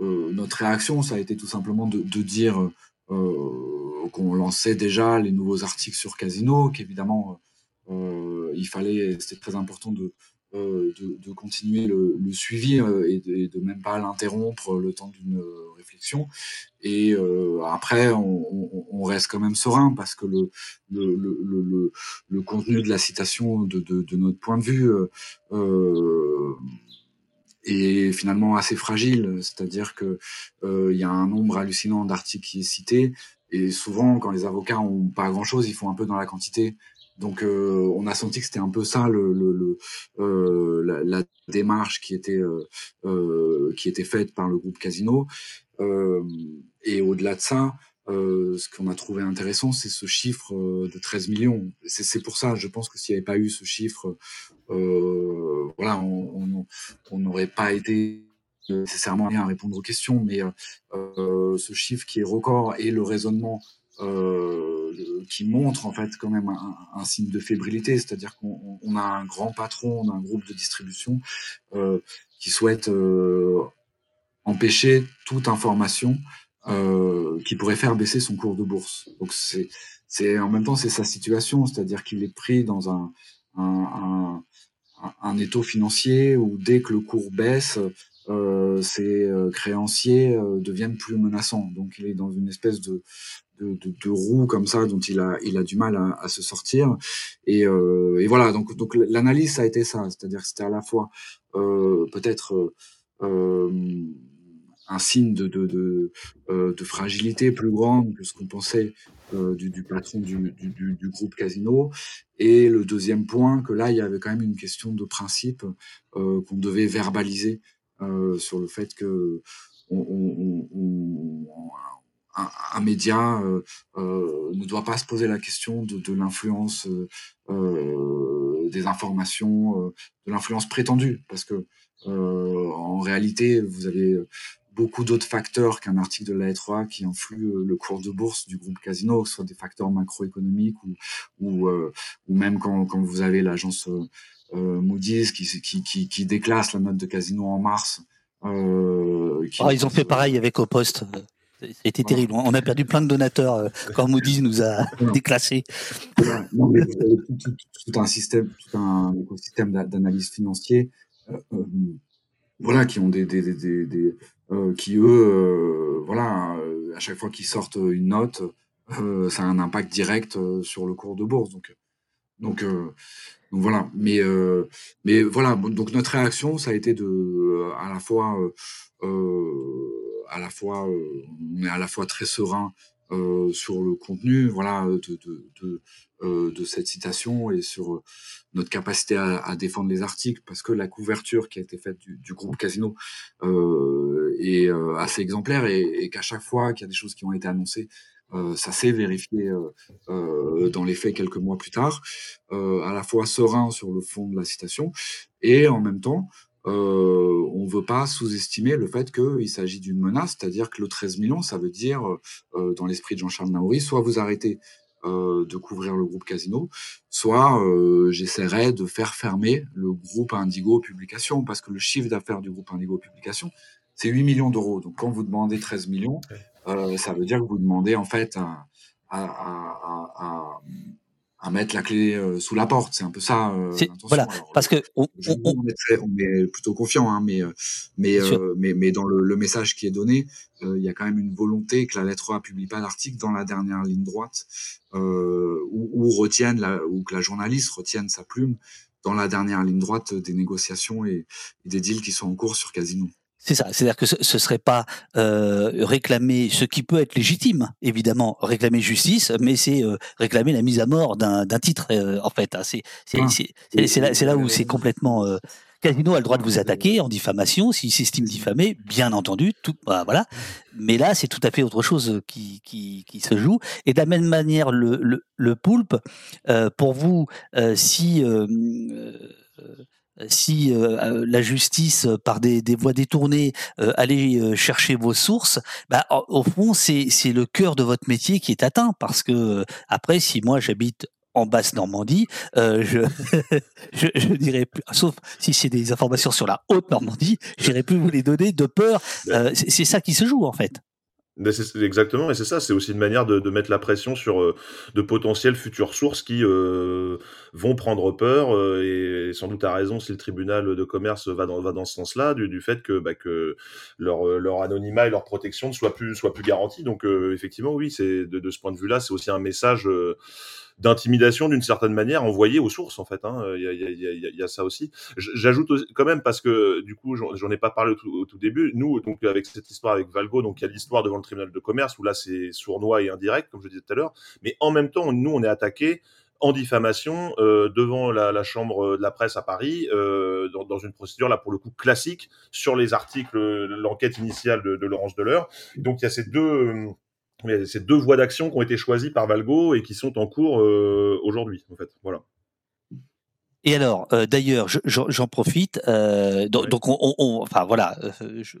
notre réaction, ça a été tout simplement de, de dire qu'on lançait déjà les nouveaux articles sur Casino, qu'évidemment il fallait, c'était très important de de, de, continuer le, suivi euh, et, de, même pas l'interrompre le temps d'une réflexion. Et euh, après, on, reste quand même serein parce que le, le, le, le contenu de la citation, de, de, notre point de vue, euh, est finalement assez fragile. C'est-à-dire que euh, il y a un nombre hallucinant d'articles qui est cité. Et souvent, quand les avocats ont pas grand-chose, ils font un peu dans la quantité. Donc euh, on a senti que c'était un peu ça le, le, le euh, la, la, démarche qui était euh, euh qui était faite par le groupe Casino. Euh, et au-delà de ça, euh, ce qu'on a trouvé intéressant, c'est ce chiffre de 13 millions. C'est pour ça, je pense que s'il n'y avait pas eu ce chiffre, voilà, on n'aurait pas été nécessairement à répondre aux questions, mais ce chiffre qui est record et le raisonnement euh, qui montre en fait quand même un, signe de fébrilité, c'est-à-dire qu'on on a un grand patron, on a un groupe de distribution euh, qui souhaite euh, empêcher toute information euh, qui pourrait faire baisser son cours de bourse. Donc c'est, c'est en même temps c'est sa situation, c'est-à-dire qu'il est pris dans un, un, un, un étau financier où dès que le cours baisse, ses créanciers deviennent plus menaçants. Donc il est dans une espèce de, de, de, de, roue comme ça dont il a, il a du mal à, à se sortir. Et, euh, et, voilà, donc, donc l'analyse, ça a été ça. C'est-à-dire que c'était à la fois euh, peut-être euh, un signe de, de, de, euh, de, fragilité plus grande que ce qu'on pensait euh, du, du, patron du, du, du, groupe Casino. Et le deuxième point, que là, il y avait quand même une question de principe euh, qu'on devait verbaliser sur le fait que on, on, on, un, média euh, euh, ne doit pas se poser la question de, de l'influence euh, des informations, de l'influence prétendue, parce que en réalité, vous avez beaucoup d'autres facteurs qu'un article de la L3 qui influent le cours de bourse du groupe Casino, que ce soit des facteurs macroéconomiques ou, ou, ou même quand, quand vous avez l'agence euh, Moody's qui, qui, qui, qui, déclasse la note de Casino en mars. Euh, qui, ah, ils ont fait pareil avec Au Poste. C'était terrible. On a perdu plein de donateurs euh, quand Moody's nous a déclassés. Non, mais tout, un système, tout un écosystème d'analyse financier, euh, euh, voilà, qui ont des, des, des, des euh, qui eux, euh, voilà, à chaque fois qu'ils sortent une note, ça a un impact direct sur le cours de bourse. Donc, donc, donc voilà. Mais, mais voilà. Donc notre réaction, ça a été de, à la fois à la fois, euh, on est à la fois très serein euh, sur le contenu, voilà, de, de, de, euh, de, cette citation et sur notre capacité à, à, défendre les articles, parce que la couverture qui a été faite du, du groupe Casino euh, est assez exemplaire et, et qu'à chaque fois qu'il y a des choses qui ont été annoncées, euh, ça s'est vérifié euh, dans les faits quelques mois plus tard, à la fois serein sur le fond de la citation et en même temps euh, on ne veut pas sous-estimer le fait qu'il s'agit d'une menace, c'est-à-dire que le 13 millions, ça veut dire, euh, dans l'esprit de Jean-Charles Naouri, soit vous arrêtez euh, de couvrir le groupe Casino, soit euh, j'essaierai de faire fermer le groupe Indigo Publication, parce que le chiffre d'affaires du groupe Indigo Publication, c'est 8 millions d'euros. Donc quand vous demandez 13 millions, euh, ça veut dire que vous demandez en fait à, à, à, à à mettre la clé euh, sous la porte. C'est un peu ça. Euh, voilà, parce que on, on, est plutôt confiant, hein, mais euh, mais, mais mais dans le, le, message qui est donné, il y a quand même une volonté que la lettre A publie pas l'article dans la dernière ligne droite, ou, ou retienne la, ou que la journaliste retienne sa plume dans la dernière ligne droite des négociations et, et des deals qui sont en cours sur Casino. C'est ça, c'est-à-dire que ce, ne serait pas euh, réclamer ce qui peut être légitime, évidemment, réclamer justice, mais c'est euh, réclamer la mise à mort d'un titre, euh, en fait. Hein. C'est c'est là, là, où c'est complètement... Euh, Casino a le droit de vous attaquer en diffamation s'il s'estime diffamé, bien entendu, tout, bah, voilà. Mais là, c'est tout à fait autre chose qui, qui, qui, se joue. Et de la même manière, le, le, le poulpe, euh, pour vous, euh, si si euh, euh, la justice, euh, par des, des voies détournées, allait chercher vos sources, bah, au fond, c'est le cœur de votre métier qui est atteint. Parce que, après, si moi j'habite en basse Normandie, euh, je, je, je, dirais plus, sauf si c'est des informations sur la haute Normandie, j'irai plus vous les donner de peur. Euh, c'est ça qui se joue en fait. Exactement, et c'est ça, c'est aussi une manière de, de, mettre la pression sur euh, de potentielles futures sources qui euh, vont prendre peur, euh, et, sans doute à raison si le tribunal de commerce va dans, va dans ce sens-là, du, du, fait que, bah, que leur, leur anonymat et leur protection ne soient plus, soient plus garantis. Donc effectivement, oui, c'est de, de, ce point de vue-là, c'est aussi un message d'intimidation d'une certaine manière envoyée aux sources en fait. Hein. Il, y a, y a, il, y a, ça aussi. J'ajoute quand même parce que du coup j'en ai pas parlé au tout, au tout, début. Nous donc avec cette histoire avec Valgo, donc il y a l'histoire devant le tribunal de commerce où là c'est sournois et indirect comme je disais tout à l'heure. Mais en même temps nous on est attaqué en diffamation euh, devant la, la, chambre de la presse à Paris euh, dans, dans, une procédure là pour le coup classique sur les articles l'enquête initiale de, de Laurence Deleur. Donc il y a ces deux ces deux voies d'action qui ont été choisies par Valgo et qui sont en cours euh, aujourd'hui, en fait. Voilà. Et alors, euh, d'ailleurs, j'en profite. Euh, donc, donc on, on, enfin voilà, je,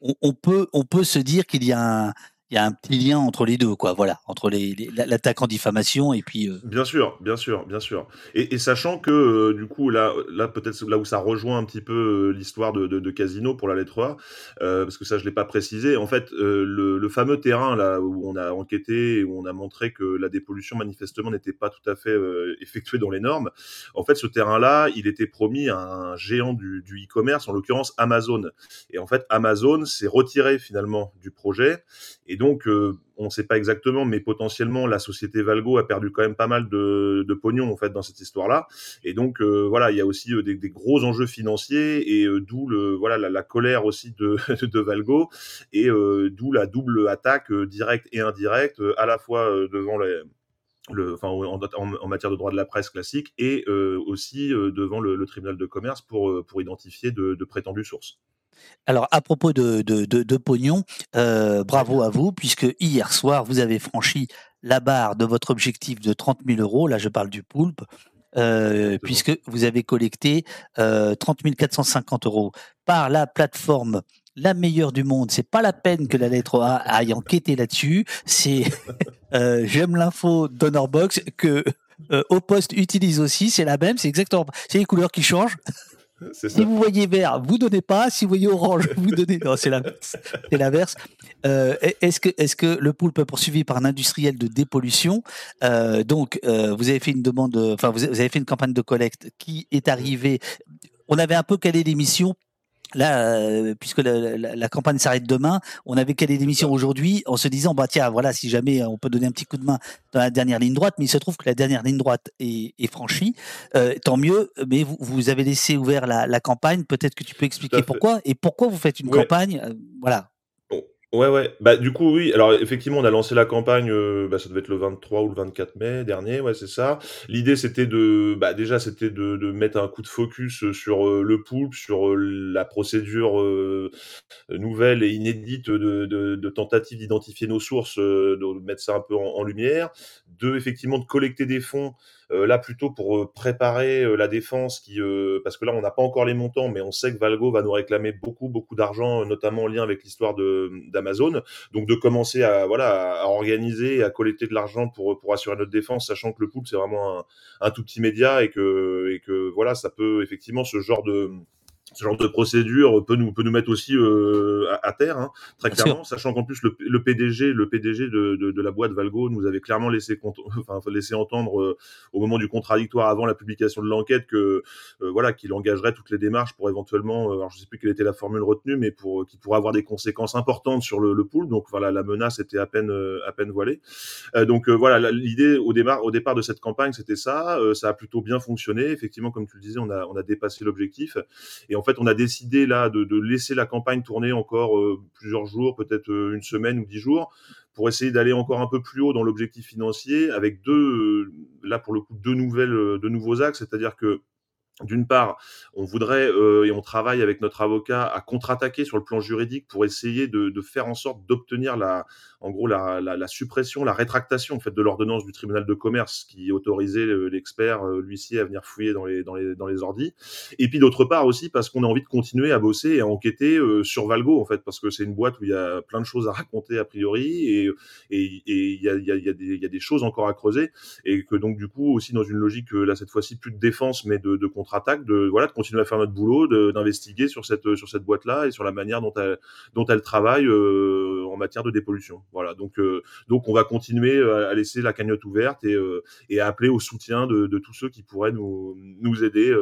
on, peut, on peut se dire qu'il y a un, y a un petit lien entre les deux, quoi. Voilà, entre l'attaque en diffamation et puis. Euh, bien sûr, bien sûr, bien sûr. Et, sachant que euh, du coup là, là peut-être là où ça rejoint un petit peu euh, l'histoire de, Casino pour la lettre A, parce que ça je l'ai pas précisé. En fait, le, fameux terrain là où on a enquêté où on a montré que la dépollution manifestement n'était pas tout à fait effectuée dans les normes. En fait, ce terrain-là, il était promis à un géant du, du e-commerce, en l'occurrence Amazon. Et en fait, Amazon s'est retiré finalement du projet. Et donc, euh, on ne sait pas exactement, mais potentiellement, la société Valgo a perdu quand même pas mal de, de pognon en fait dans cette histoire-là. Et donc, euh, voilà, il y a aussi euh, des, gros enjeux financiers et d'où le voilà la, colère aussi de, Valgo et d'où la double attaque directe et indirecte à la fois devant le, enfin, en, matière de droit de la presse classique et aussi devant le, tribunal de commerce pour, pour identifier de, de prétendues sources. Alors, à propos de, de, pognon, euh, bravo à vous, puisque hier soir, vous avez franchi la barre de votre objectif de 30 000 euros. Là, je parle du poulpe. Euh, puisque vous avez collecté euh, 30 450 euros par la plateforme la meilleure du monde. C'est pas la peine que la lettre A aille enquêter là-dessus. C'est euh, j'aime l'info Box que au poste utilise aussi. C'est la même. C'est exactement. C'est les couleurs qui changent. Si vous voyez vert, vous donnez pas. Si vous voyez orange, vous donnez. Non, c'est l'inverse. C'est l'inverse. Euh, est-ce que, est-ce que le poulpe poursuivi par un industriel de dépollution? Euh, Donc, euh, vous avez fait une demande, enfin, vous avez fait une campagne de collecte qui est arrivée. On avait un peu calé l'émission là, euh, puisque la, campagne s'arrête demain, on avait calé l'émission aujourd'hui en se disant, bah tiens, voilà, si jamais on peut donner un petit coup de main dans la dernière ligne droite, mais il se trouve que la dernière ligne droite est, franchie, euh, tant mieux, mais vous, vous, avez laissé ouvert la, campagne, peut-être que tu peux expliquer pourquoi, et pourquoi vous faites une campagne, euh, voilà. Ouais, ouais. Bah, du coup, oui. Alors, effectivement, on a lancé la campagne, euh, bah, ça devait être le 23 ou le 24 mai dernier, ouais, c'est ça. L'idée, c'était de, bah, déjà, c'était de, de mettre un coup de focus sur euh, le poulpe, sur euh, la procédure nouvelle et inédite de, de, de tentative d'identifier nos sources, de mettre ça un peu en, en lumière. De, effectivement, de collecter des fonds euh, là, plutôt pour euh, préparer euh, la défense, qui, parce que là, on n'a pas encore les montants, mais on sait que Valgo va nous réclamer beaucoup, beaucoup d'argent, notamment en lien avec l'histoire d'Amazon. Donc, de commencer à, voilà, à organiser, à collecter de l'argent pour, pour assurer notre défense, sachant que le pool, c'est vraiment un, un, tout petit média et que, et que voilà, ça peut effectivement ce genre de ce genre de procédure peut nous peut nous mettre aussi euh, à, terre hein, très clairement sachant qu'en plus le, le, PDG le PDG de, de, de, la boîte Valgo nous avait clairement laissé enfin laissé entendre euh, au moment du contradictoire avant la publication de l'enquête que euh, voilà qu'il engagerait toutes les démarches pour éventuellement alors je sais plus quelle était la formule retenue mais pour qui pourrait avoir des conséquences importantes sur le, le pool. Donc voilà la menace était à peine à peine voilée. Donc voilà l'idée au départ au départ de cette campagne c'était ça ça a plutôt bien fonctionné. Effectivement comme tu le disais on a on a dépassé l'objectif. Et et en fait, on a décidé là de, laisser la campagne tourner encore euh, plusieurs jours, peut-être euh, une semaine ou dix jours, pour essayer d'aller encore un peu plus haut dans l'objectif financier, avec deux, euh, là pour le coup, deux nouvelles, de nouveaux axes, c'est-à-dire que d'une part, on voudrait euh, et on travaille avec notre avocat à contre-attaquer sur le plan juridique pour essayer de, de faire en sorte d'obtenir la, en gros, la, la, la, suppression, la rétractation en fait de l'ordonnance du tribunal de commerce qui autorisait l'expert, euh, l'huissier à venir fouiller dans les dans les dans les ordis. Et puis d'autre part aussi parce qu'on a envie de continuer à bosser et à enquêter euh, sur Valgo en fait parce que c'est une boîte où il y a plein de choses à raconter a priori et et il y a y a, y, a des, y a des choses encore à creuser et que donc du coup aussi dans une logique là cette fois-ci plus de défense mais de, de contre-attaque, de voilà, de continuer à faire notre boulot, d'investiguer sur cette sur cette boîte là et sur la manière dont elle dont elle travaille euh, en matière de dépollution. Voilà, donc euh, donc on va continuer euh, à laisser la cagnotte ouverte et et à appeler au soutien de, de tous ceux qui pourraient nous nous aider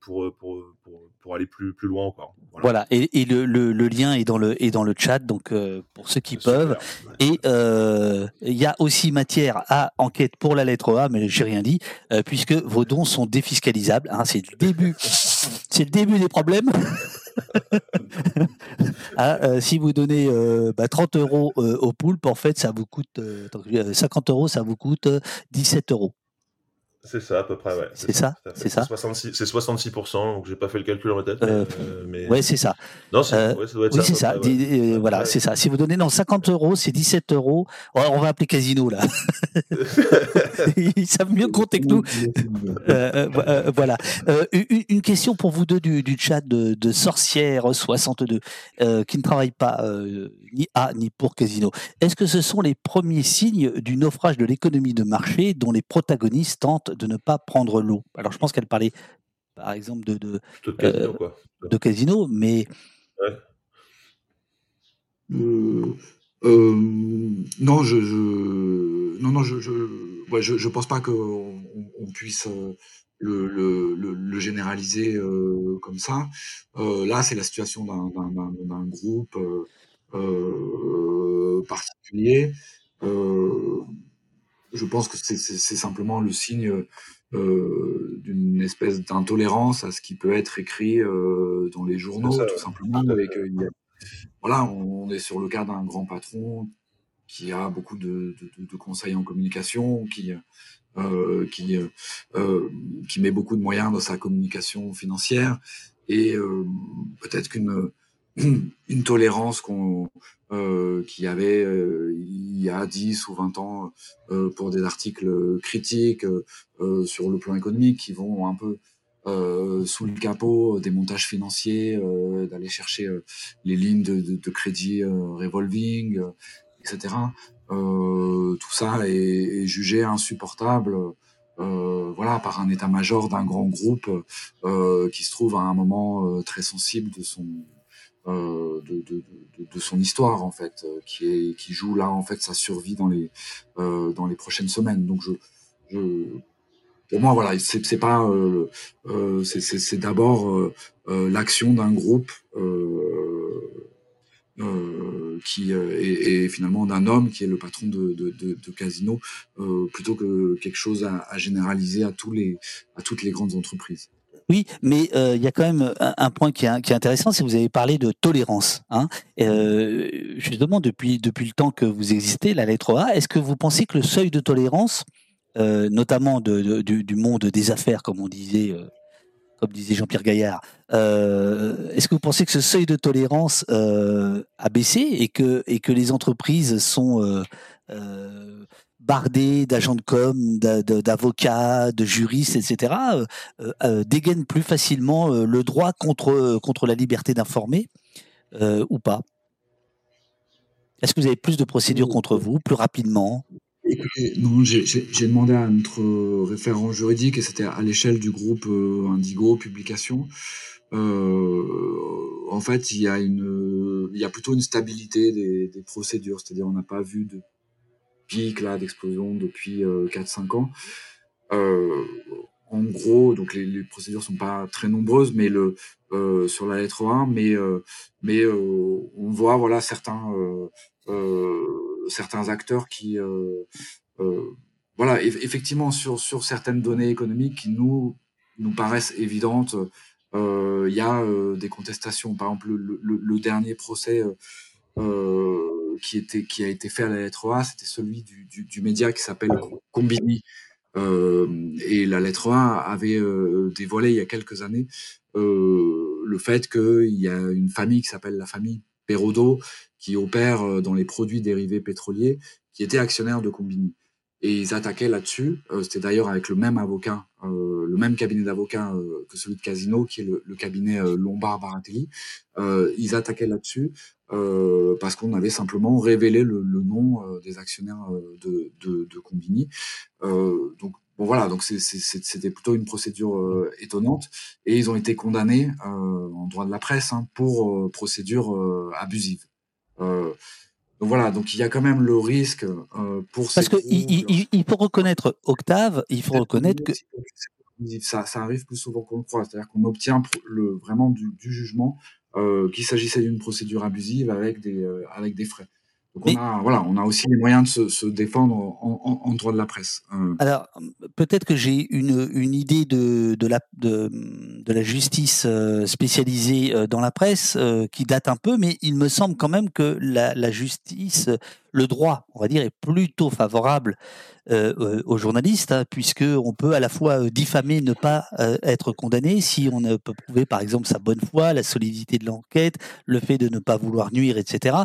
pour, pour, pour, pour, aller plus, plus loin encore. Voilà, voilà. Et, et le, le, le, lien est dans le, est dans le chat, donc pour ceux qui peuvent. Et il y a aussi matière à enquête pour la lettre A, mais j'ai rien dit, puisque vos dons sont défiscalisables. Hein, c'est début, c'est le début des problèmes. ah, euh, si vous donnez euh, bah, 30 euros euh, au poulpe, en fait, ça vous coûte 50 euros, ça vous coûte 17 euros. C'est ça, à peu près, ouais. C'est ça, c'est ça. 66, c'est 66%, donc j'ai pas fait le calcul en tête. Euh, mais, euh, mais- Ouais, c'est ça. Non, euh, ouais, ça doit être Oui, c'est ça. près, ouais. Euh, voilà, c'est ça. Si vous donnez non 50 euros, c'est 17 euros. Oh, on va appeler Casino là. Ils savent mieux compter que nous. Vo- voilà. Une, une question pour vous deux du, du chat de, de Sorcière62, euh, qui ne travaille pas ni à ni pour Casino. Est-ce que ce sont les premiers signes du naufrage de l'économie de marché dont les protagonistes tentent de ne pas prendre l'eau? Alors, je pense qu'elle parlait, par exemple, de, de, Plutôt de casino, Euh, quoi. de Casino, mais Euh, euh, non, je, je, non, non, je, je, ouais, je, je pense pas qu'on on, on puisse euh, le, le, le, le généraliser euh, comme ça. Euh, là, c'est la situation d'un d'un- d'un- d'un groupe particulier. Euh, je pense que c'est simplement le signe euh, d'une espèce d'intolérance à ce qui peut être écrit euh, dans les journaux, ça, tout simplement, voilà, on est sur le cas d'un grand patron qui a beaucoup de, de, de- de conseils en communication, qui, euh, qui, euh, euh, qui met beaucoup de moyens dans sa communication financière, et euh, peut-être qu'une une tolérance qu'on euh, qu'il y avait euh, il y a 10 ou 20 ans euh, pour des articles critiques euh, sur le plan économique qui vont un peu euh, sous le capot des montages financiers, euh, d'aller chercher les lignes de, de, de crédit revolving, etc. Tout ça est, est jugé insupportable, euh, voilà, par un état-major d'un grand groupe euh, qui se trouve à un moment euh, très sensible de son de, de, son histoire en fait, euh, qui joue là en fait sa survie dans les euh, prochaines semaines. Donc pour moi voilà, c'est pas euh, euh, c'est d'abord euh, euh, l'action d'un groupe euh, euh, qui euh, est finalement d'un homme qui est le patron de, Casino, euh, plutôt que quelque chose à, généraliser à toutes les grandes entreprises. Oui, mais euh, il y a quand même un, point qui est, intéressant, c'est que vous avez parlé de tolérance. Hein. Euh, justement, depuis, depuis le temps que vous existez, la lettre A, est-ce que vous pensez que le seuil de tolérance, euh, notamment du, du, monde des affaires, comme on disait, euh, comme disait Jean-Pierre Gaillard, est-ce que vous pensez que ce seuil de tolérance a baissé et que, et que les entreprises sont bardés d'agents de com, d'avocats, de juristes, etc., euh, euh, dégainent plus facilement euh, le droit contre, contre la liberté d'informer euh, ou pas Est-ce que vous avez plus de procédures contre vous, plus rapidement? Non, j'ai demandé à notre référent juridique, et c'était à l'échelle du groupe Indigo Publication. En fait, il y, a une, il y a plutôt une stabilité des, des procédures, c'est-à-dire on n'a pas vu de pic là d'explosion depuis euh, 4-5 ans. Euh, en gros, donc les, les, procédures sont pas très nombreuses, mais le euh, sur la lettre 1, mais euh, mais euh, on voit voilà certains euh, certains acteurs qui voilà effectivement sur sur certaines données économiques qui nous nous paraissent évidentes. Il y a des contestations, par exemple le, le, le dernier procès qui, était, qui a été fait à la lettre A, c'était celui du, du, du, média qui s'appelle Combini. Euh, et la lettre A avait euh, dévoilé il y a quelques années euh, le fait qu'il y a une famille qui s'appelle la famille Perrodo qui opère dans les produits dérivés pétroliers, qui était actionnaire de Combini. Et ils attaquaient là-dessus. C'était d'ailleurs avec le même avocat, le même cabinet d'avocats que celui de Casino, qui est le, le cabinet Lombard Baratelli. ils attaquaient là-dessus euh, parce qu'on avait simplement révélé le, le nom euh, des actionnaires de, de, de Combini. Euh, donc bon voilà, donc c'était plutôt une procédure étonnante. Et ils ont été condamnés en droit de la presse hein, pour procédure abusive. donc voilà, donc il y a quand même le risque pour parce que il, il, il, faut reconnaître Octave, il faut reconnaître que ça, ça arrive plus souvent qu'on le croit, c'est-à-dire qu'on obtient le, vraiment du, du jugement euh, qu'il s'agissait d'une procédure abusive avec des, euh, avec des frais. Donc on, Mais, a, voilà, on a aussi les moyens de se, se défendre en, en, en, droit de la presse. Euh. Alors, peut-être que j'ai une, une idée de, de, la, de, de la justice spécialisée dans la presse qui date un peu, mais il me semble quand même que la, la justice le droit, on va dire, est plutôt favorable euh, aux journalistes, hein, puisque on peut à la fois euh, diffamer, ne pas euh, être condamné, si on peut prouver par exemple sa bonne foi, la solidité de l'enquête, le fait de ne pas vouloir nuire, etc.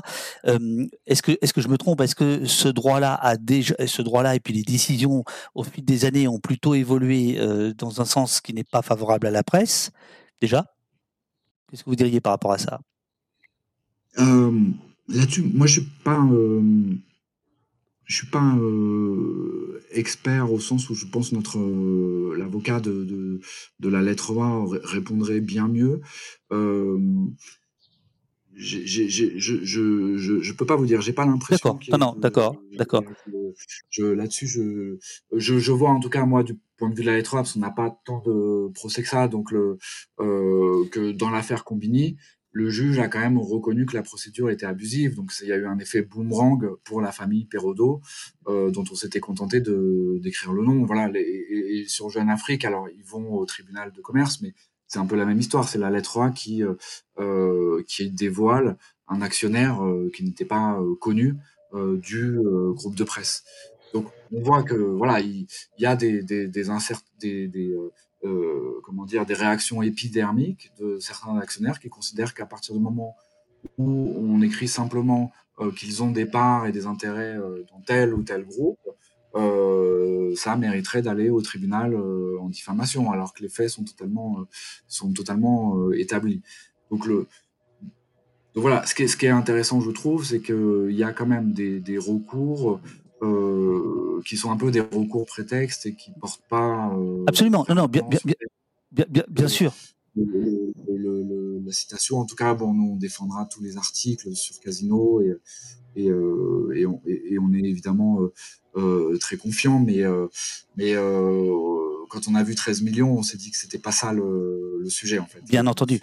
est-ce que est-ce que je me trompe? Est-ce que ce droit-là a déjà ce droit-là et puis les décisions au fil des années ont plutôt évolué dans un sens qui n'est pas favorable à la presse déjà? Qu'est-ce que vous diriez par rapport à ça? Là-dessus, moi je suis pas je suis pas euh, expert au sens où je pense notre euh, l'avocat de, de, la lettre A répondrait bien mieux. Euh, je, je, je, peux pas vous dire, j'ai pas l'impression. D'accord, non, d'accord, d'accord. Là-dessus, je, je, vois en tout cas moi du point de vue de la lettre A, parce qu'on n'a pas tant de procès que ça, donc le, que dans l'affaire Combini, le juge a quand même reconnu que la procédure était abusive. Donc, il y a eu un effet boomerang pour la famille Perrodo, euh, dont on s'était contenté de d'écrire le nom. Voilà. et, sur Jeune Afrique, alors ils vont au tribunal de commerce, mais c'est un peu la même histoire. C'est la lettre A qui euh, euh qui dévoile un actionnaire euh, qui n'était pas euh, connu du groupe de presse. Donc, on voit que voilà, il, y a des des des, des, des euh, comment dire, des réactions épidermiques de certains actionnaires qui considèrent qu'à partir du moment où on écrit simplement euh, qu'ils ont des parts et des intérêts euh, dans tel ou tel groupe, ça mériterait d'aller au tribunal en diffamation, alors que les faits sont totalement, sont totalement établis. Donc, le, voilà, ce qui, est, ce qui est intéressant, je trouve, c'est qu'il y a quand même des, recours qui sont un peu des recours prétextes et qui ne portent pas. Euh, Absolument, non, non, bien, bien, bien, bien, sûr. la citation, en tout cas, bon, nous, on défendra tous les articles sur Casino et, et, euh, et, on, et on, est évidemment très confiant, mais, mais quand on a vu 13 millions, on s'est dit que c'était pas ça le, le, sujet, en fait. Bien entendu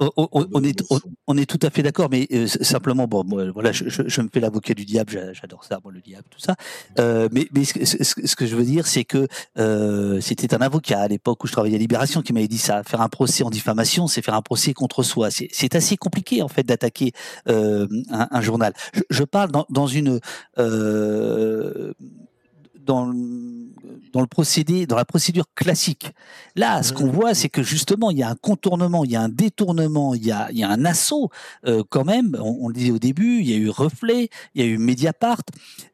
on, est, on, est tout à fait d'accord, mais euh, simplement, bon, voilà, je, me fais l'avocat du diable, j'adore ça, bon, le diable, tout ça. Euh, mais, mais ce, que je veux dire, c'est que euh, c'était un avocat à l'époque où je travaillais à Libération qui m'avait dit ça. Faire un procès en diffamation, c'est faire un procès contre soi. C'est assez compliqué en fait d'attaquer un, journal. Je, parle dans, dans une dans dans le procédé, dans la procédure classique. Là, ce qu'on mmh. voit, c'est que justement, il y a un contournement, il y a un détournement, il y a, il y a un assaut euh, quand même. On, le disait au début, il y a eu Reflet, il y a eu Mediapart,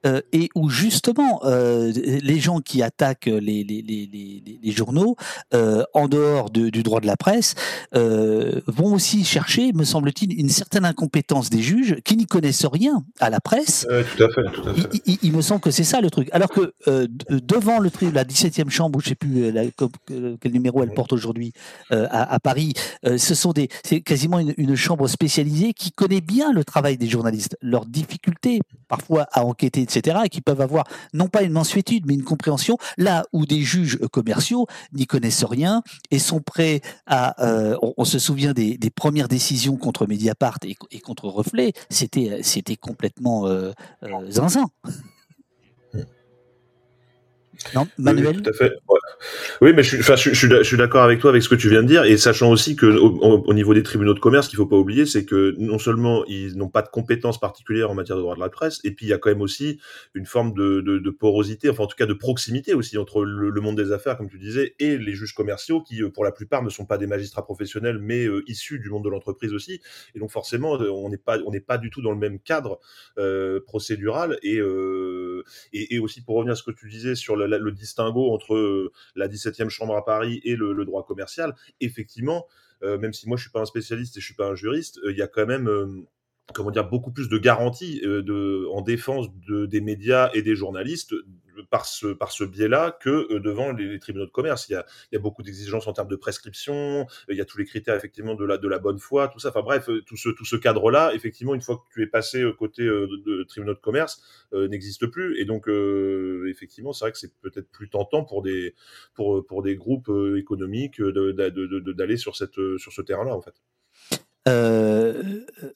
euh, et où justement euh, les gens qui attaquent les, les, les, les journaux en dehors du droit de la presse vont aussi chercher, me semble-t-il, une certaine incompétence des juges qui n'y connaissent rien à la presse. tout à fait, tout à fait. Il, il, me semble que c'est ça le truc. Alors que devant le la 17e chambre, je ne sais plus euh, quel numéro elle porte aujourd'hui euh, à, Paris, euh, ce sont des, c'est quasiment une, chambre spécialisée qui connaît bien le travail des journalistes, leurs difficultés parfois à enquêter, etc., et qui peuvent avoir non pas une mensuétude, mais une compréhension, là où des juges commerciaux n'y connaissent rien et sont prêts à... On, se souvient des, premières décisions contre Mediapart et, et contre Reflet, c'était, c'était complètement zinzin. Non, Manuel Oui, tout à fait. Oui, mais je, je, je, suis d'accord avec toi avec ce que tu viens de dire, et sachant aussi que au, niveau des tribunaux de commerce, qu'il faut pas oublier, c'est que non seulement ils n'ont pas de compétences particulières en matière de droit de la presse, et puis il y a quand même aussi une forme de, de, de porosité, enfin en tout cas de proximité aussi entre le, monde des affaires, comme tu disais, et les juges commerciaux, qui euh, pour la plupart ne sont pas des magistrats professionnels, mais euh, issus du monde de l'entreprise aussi, et donc forcément euh, on n'est pas on n'est pas du tout dans le même cadre euh, procédural, et, euh, et, et aussi pour revenir à ce que tu disais sur le, le distinguo entre euh, la 17e chambre à Paris et le, droit commercial, effectivement, euh, même si moi je suis pas un spécialiste et je suis pas un juriste, euh, il y a quand même comment dire beaucoup plus de garanties de, en défense de, des médias et des journalistes par ce, par ce biais-là que euh, devant les, tribunaux de commerce. Il y a, beaucoup d'exigences en termes de prescription, euh, il y a tous les critères effectivement de la, de la bonne foi, tout ça. Enfin bref, euh, tout ce, tout ce cadre-là, effectivement, une fois que tu es passé côté de, tribunaux de commerce, n'existe plus. Et donc, effectivement, c'est vrai que c'est peut-être plus tentant pour des, pour, pour des groupes économiques d'aller sur, sur ce terrain-là, en fait.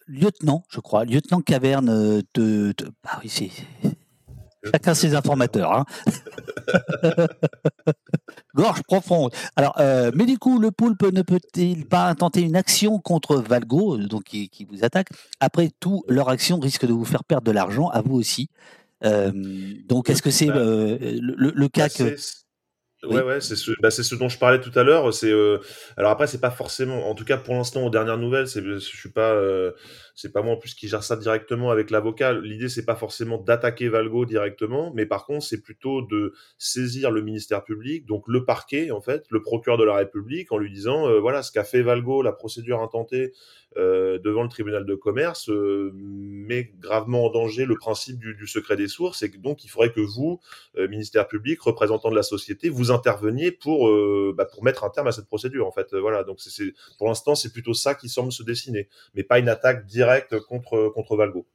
lieutenant, je crois, lieutenant Caverne de, ah oui, c'est Chacun ses informateurs. Hein. Gorge profonde. Alors, euh, mais du coup, le poulpe ne peut-il pas tenter une action contre Valgo, donc qui, vous attaque? Après tout, leur action risque de vous faire perdre de l'argent, à vous aussi. Euh, donc, est-ce que c'est bah, euh, le, cas bah, que Ouais, ouais, c'est ce, bah, c'est ce dont je parlais tout à l'heure. C'est euh, alors après, c'est pas forcément, en tout cas pour l'instant, aux dernières nouvelles, c'est, je suis pas, euh, c'est pas moi en plus qui gère ça directement avec l'avocat. L'idée, c'est pas forcément d'attaquer Valgo directement, mais par contre, c'est plutôt de saisir le ministère public, donc le parquet en fait, le procureur de la République, en lui disant, euh, voilà, ce qu'a fait Valgo, la procédure intentée euh, devant le tribunal de commerce euh, met gravement en danger le principe du, secret des sources et donc il faudrait que vous, euh, ministère public, représentant de la société, vous interveniez pour bah, pour mettre un terme à cette procédure en fait. Voilà, donc c'est pour l'instant c'est plutôt ça qui semble se dessiner, mais pas une attaque directe contre contre Valgo.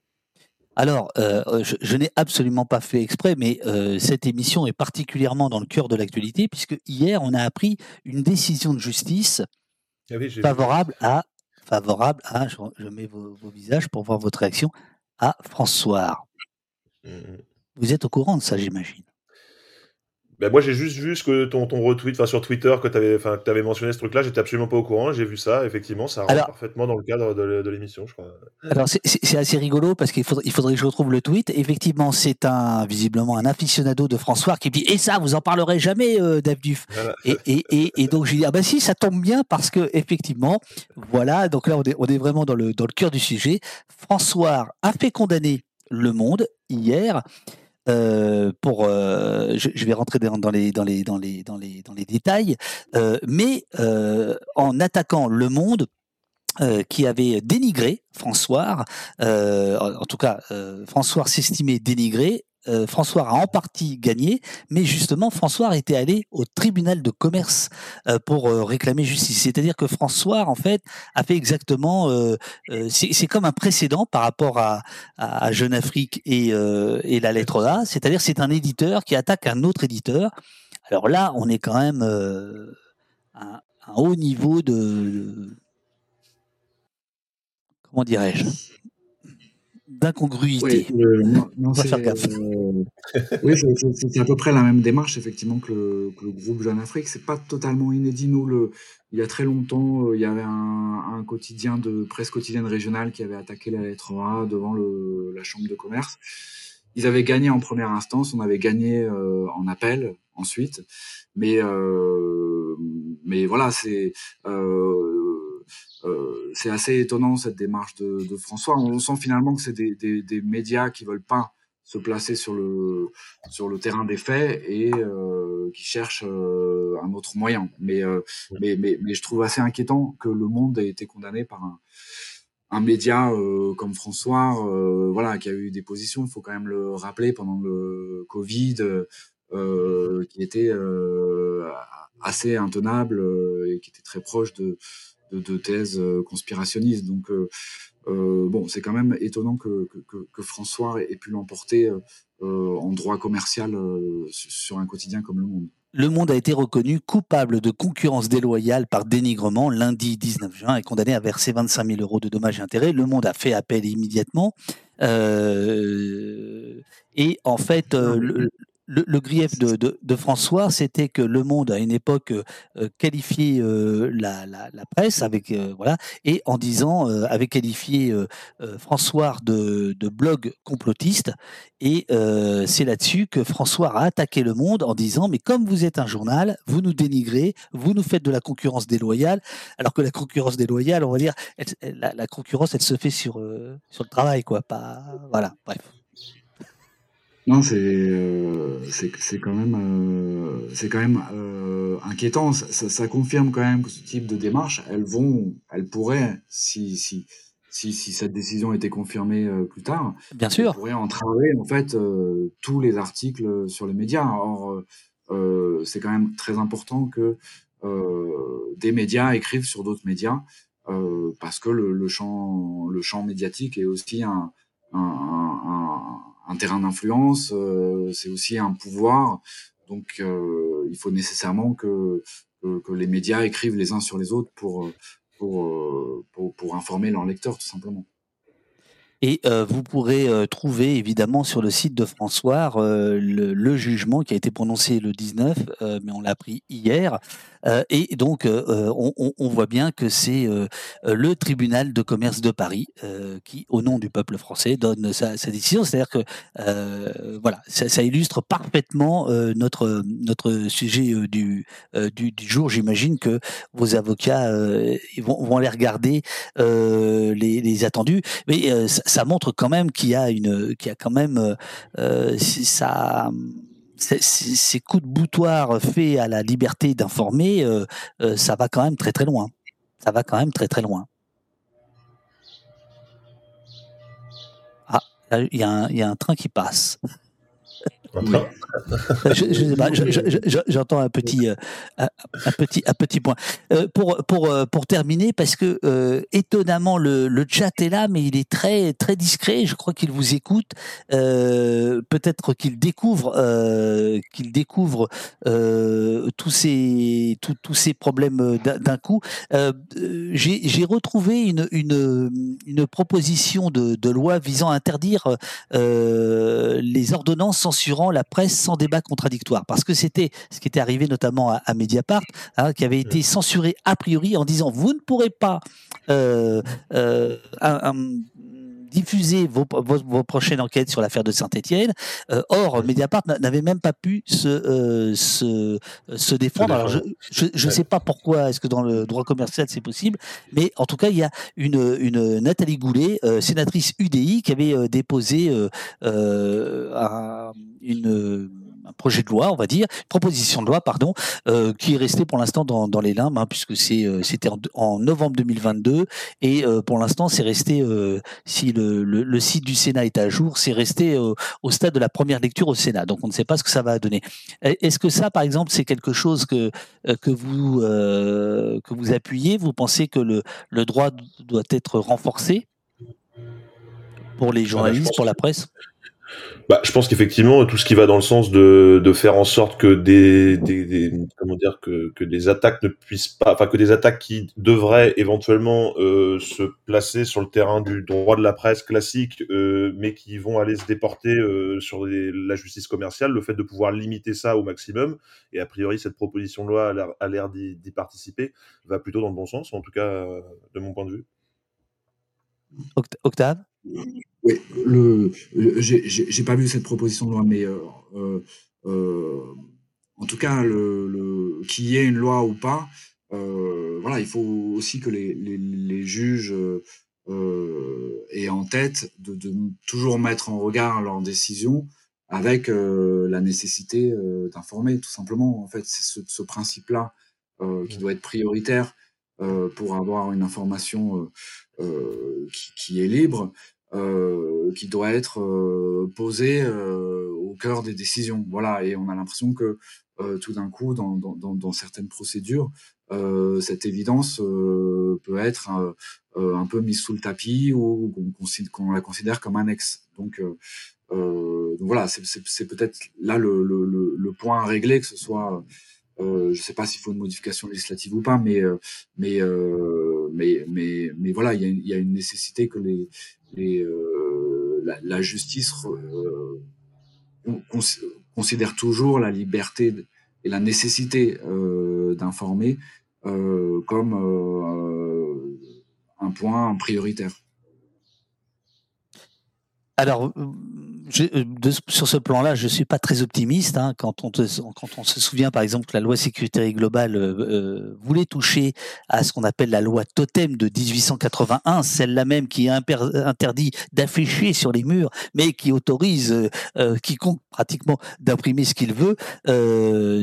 Alors, euh, je, je n'ai absolument pas fait exprès, mais euh, cette émission est particulièrement dans le cœur de l'actualité, puisque hier, on a appris une décision de justice ah favorable à favorable à, je, mets vos, visages pour voir votre réaction, à François. Mmh, mmh. Vous êtes au courant de ça, j'imagine? Ben moi, j'ai juste vu ce que ton, ton retweet sur Twitter que tu avais, avais, mentionné ce truc-là. J'étais absolument pas au courant. J'ai vu ça. Effectivement, ça rentre parfaitement dans le cadre de, de l'émission, je crois. Alors, c'est assez rigolo parce qu'il faudrait, il faudrait que je retrouve le tweet. Effectivement, c'est un visiblement un aficionado de François qui me dit Et ça, vous en parlerez jamais, euh, Dave Duf. Et, et, et, et, donc, j'ai dit Ah bah si, ça tombe bien parce que, effectivement, voilà. Donc là, on est, on est vraiment dans le, dans le cœur du sujet. François a fait condamner Le Monde hier. Euh, pour, euh, je, vais rentrer dans, les, dans, les, dans, les, dans, les, dans les détails, euh, mais en attaquant Le Monde, qui avait dénigré François, en tout cas François s'estimait dénigré euh, François a en partie gagné, mais justement François était allé au tribunal de commerce euh, pour euh, réclamer justice. C'est-à-dire que François en fait a fait exactement, c'est comme un précédent par rapport à, Jeune Afrique et, et la lettre A. C'est-à-dire c'est un éditeur qui attaque un autre éditeur. Alors là, on est quand même à un haut niveau de comment dirais-je? D'incongruité. Oui, c'est à peu près la même démarche, effectivement, que le, que le groupe Jeune Afrique. C'est pas totalement inédit. Nous, le, il y a très longtemps, euh, il y avait un, un, quotidien de presse quotidienne régionale qui avait attaqué la lettre A devant le, la chambre de commerce. Ils avaient gagné en première instance, on avait gagné euh, en appel ensuite, mais euh, mais voilà, c'est euh, euh, c'est assez étonnant cette démarche de, de, François. On sent finalement que c'est des, des, des, médias qui veulent pas se placer sur le sur le terrain des faits et euh, qui cherchent euh, un autre moyen. Mais, mais, mais mais je trouve assez inquiétant que le Monde ait été condamné par un un média euh, comme François, voilà, qui a eu des positions. Il faut quand même le rappeler pendant le Covid, qui était assez intenable et qui était très proche de de, thèses euh, conspirationnistes. Donc, euh, euh, bon, c'est quand même étonnant que, que, François ait pu l'emporter en droit commercial sur un quotidien comme Le Monde. Le Monde a été reconnu coupable de concurrence déloyale par dénigrement lundi 19 juin et condamné à verser 25 000 euros de dommages et intérêts. Le Monde a fait appel immédiatement. et en fait, le, le, grief de, de, François, c'était que Le Monde, à une époque, euh, qualifiait euh, la, la, presse avec euh, voilà, et en disant avait qualifié François de, de, blog complotiste. Et c'est là-dessus que François a attaqué Le Monde en disant mais comme vous êtes un journal, vous nous dénigrez, vous nous faites de la concurrence déloyale, alors que la concurrence déloyale, on va dire, la, la, concurrence, elle se fait sur sur le travail, quoi. Pas voilà. Bref. Non, c'est euh, c'est quand même euh, c'est quand même euh, inquiétant. Ça, ça, confirme quand même que ce type de démarches, elles vont, elles pourraient, si si si, si cette décision était confirmée euh, plus tard, bien sûr, pourraient entraver en fait euh, tous les articles sur les médias. Or, c'est quand même très important que des médias écrivent sur d'autres médias parce que le, le, champ le champ médiatique est aussi un, un, un un terrain d'influence, euh, c'est aussi un pouvoir. Donc, euh, il faut nécessairement que, que, les médias écrivent les uns sur les autres pour, pour, pour, pour informer leurs lecteurs, tout simplement. Et vous pourrez trouver évidemment sur le site de François le, le, jugement qui a été prononcé le 19, mais on l'a appris hier. Euh, et donc, euh, euh, on, voit bien que c'est le tribunal de commerce de Paris qui, au nom du peuple français, donne sa, décision. C'est-à-dire que voilà, ça, illustre parfaitement notre notre sujet du, du, jour. J'imagine que vos avocats vont, vont, aller regarder les, attendus, montre quand même qu'il y a une, qu'il y a quand même ça ces coups de boutoir faits à la liberté d'informer, euh, euh, ça va quand même très très loin. Ça va quand même très très loin. Ah, il y, y, a un train qui passe. J'entends un petit, euh, un petit, un petit point. Euh, pour, pour, euh, pour terminer, parce que étonnamment le, chat est là, mais il est très, très discret. Je crois qu'il vous écoute. Peut-être qu'il découvre, qu'il découvre tous ces, tous ces problèmes d'un coup. J'ai retrouvé une, une, une proposition de, de, loi visant à interdire les ordonnances censurant la presse sans débat contradictoire. Parce que c'était ce qui était arrivé notamment à, Mediapart, hein, qui avait été censuré a priori en disant vous ne pourrez pas euh, euh, diffuser vos, vos, prochaines enquêtes sur l'affaire de Saint-Etienne. Euh, or, Mediapart n'avait même pas pu se, euh, se, se, défendre. Alors, je ne sais pas pourquoi, est-ce que dans le droit commercial c'est possible, mais en tout cas, il y a une, une Nathalie Goulet, euh, sénatrice UDI, qui avait déposé une un projet de loi, on va dire, proposition de loi, pardon, euh, qui est resté pour l'instant dans, dans, les limbes, hein, puisque c'est euh, c'était en, novembre 2022 et euh, pour l'instant c'est resté, si le, le, site du Sénat est à jour, c'est resté au stade de la première lecture au Sénat. Donc on ne sait pas ce que ça va donner. Est-ce que ça, par exemple, c'est quelque chose que que vous que vous appuyez? Vous pensez que le, le droit doit être renforcé pour les ah bah, journalistes, pour la presse? Bah, je pense qu'effectivement, tout ce qui va dans le sens de, faire en sorte que des, des, comment dire que, que des attaques ne puissent pas, enfin que des attaques qui devraient éventuellement euh, se placer sur le terrain du droit de la presse classique, euh, mais qui vont aller se déporter euh, sur la justice commerciale, le fait de pouvoir limiter ça au maximum, et a priori cette proposition de loi a l'air d'y participer, va plutôt dans le bon sens, en tout cas de mon point de vue. Octave? Oui, le, j'ai pas vu cette proposition de loi, mais euh, euh, euh, en tout cas, le, le qu'il y ait une loi ou pas, voilà, il faut aussi que les, les, les juges aient en tête de, de, toujours mettre en regard leurs décisions avec la nécessité d'informer, tout simplement. En fait, c'est ce, ce principe-là qui doit être prioritaire pour avoir une information qui, qui, est libre qui doit être euh, posé euh, au cœur des décisions. Voilà, et on a l'impression que tout d'un coup, dans, dans, dans, certaines procédures, cette évidence peut être un peu mise sous le tapis ou qu'on la considère comme annexe. Donc, donc voilà, c'est peut-être là le, le, le, point à régler, que ce soit euh, je ne sais pas s'il faut une modification législative ou pas, mais mais mais mais mais voilà, il y a, une nécessité que euh, la, justice euh, considère toujours la liberté et la nécessité euh, d'informer comme un point prioritaire. Alors, euh, sur ce plan-là, je suis pas très optimiste. Hein, quand, on quand on se souvient, par exemple, que la loi sécurité globale euh, euh, voulait toucher à ce qu'on appelle la loi totem de 1881, celle-là même qui interdit d'afficher sur les murs, mais qui autorise quiconque pratiquement d'imprimer ce qu'il veut.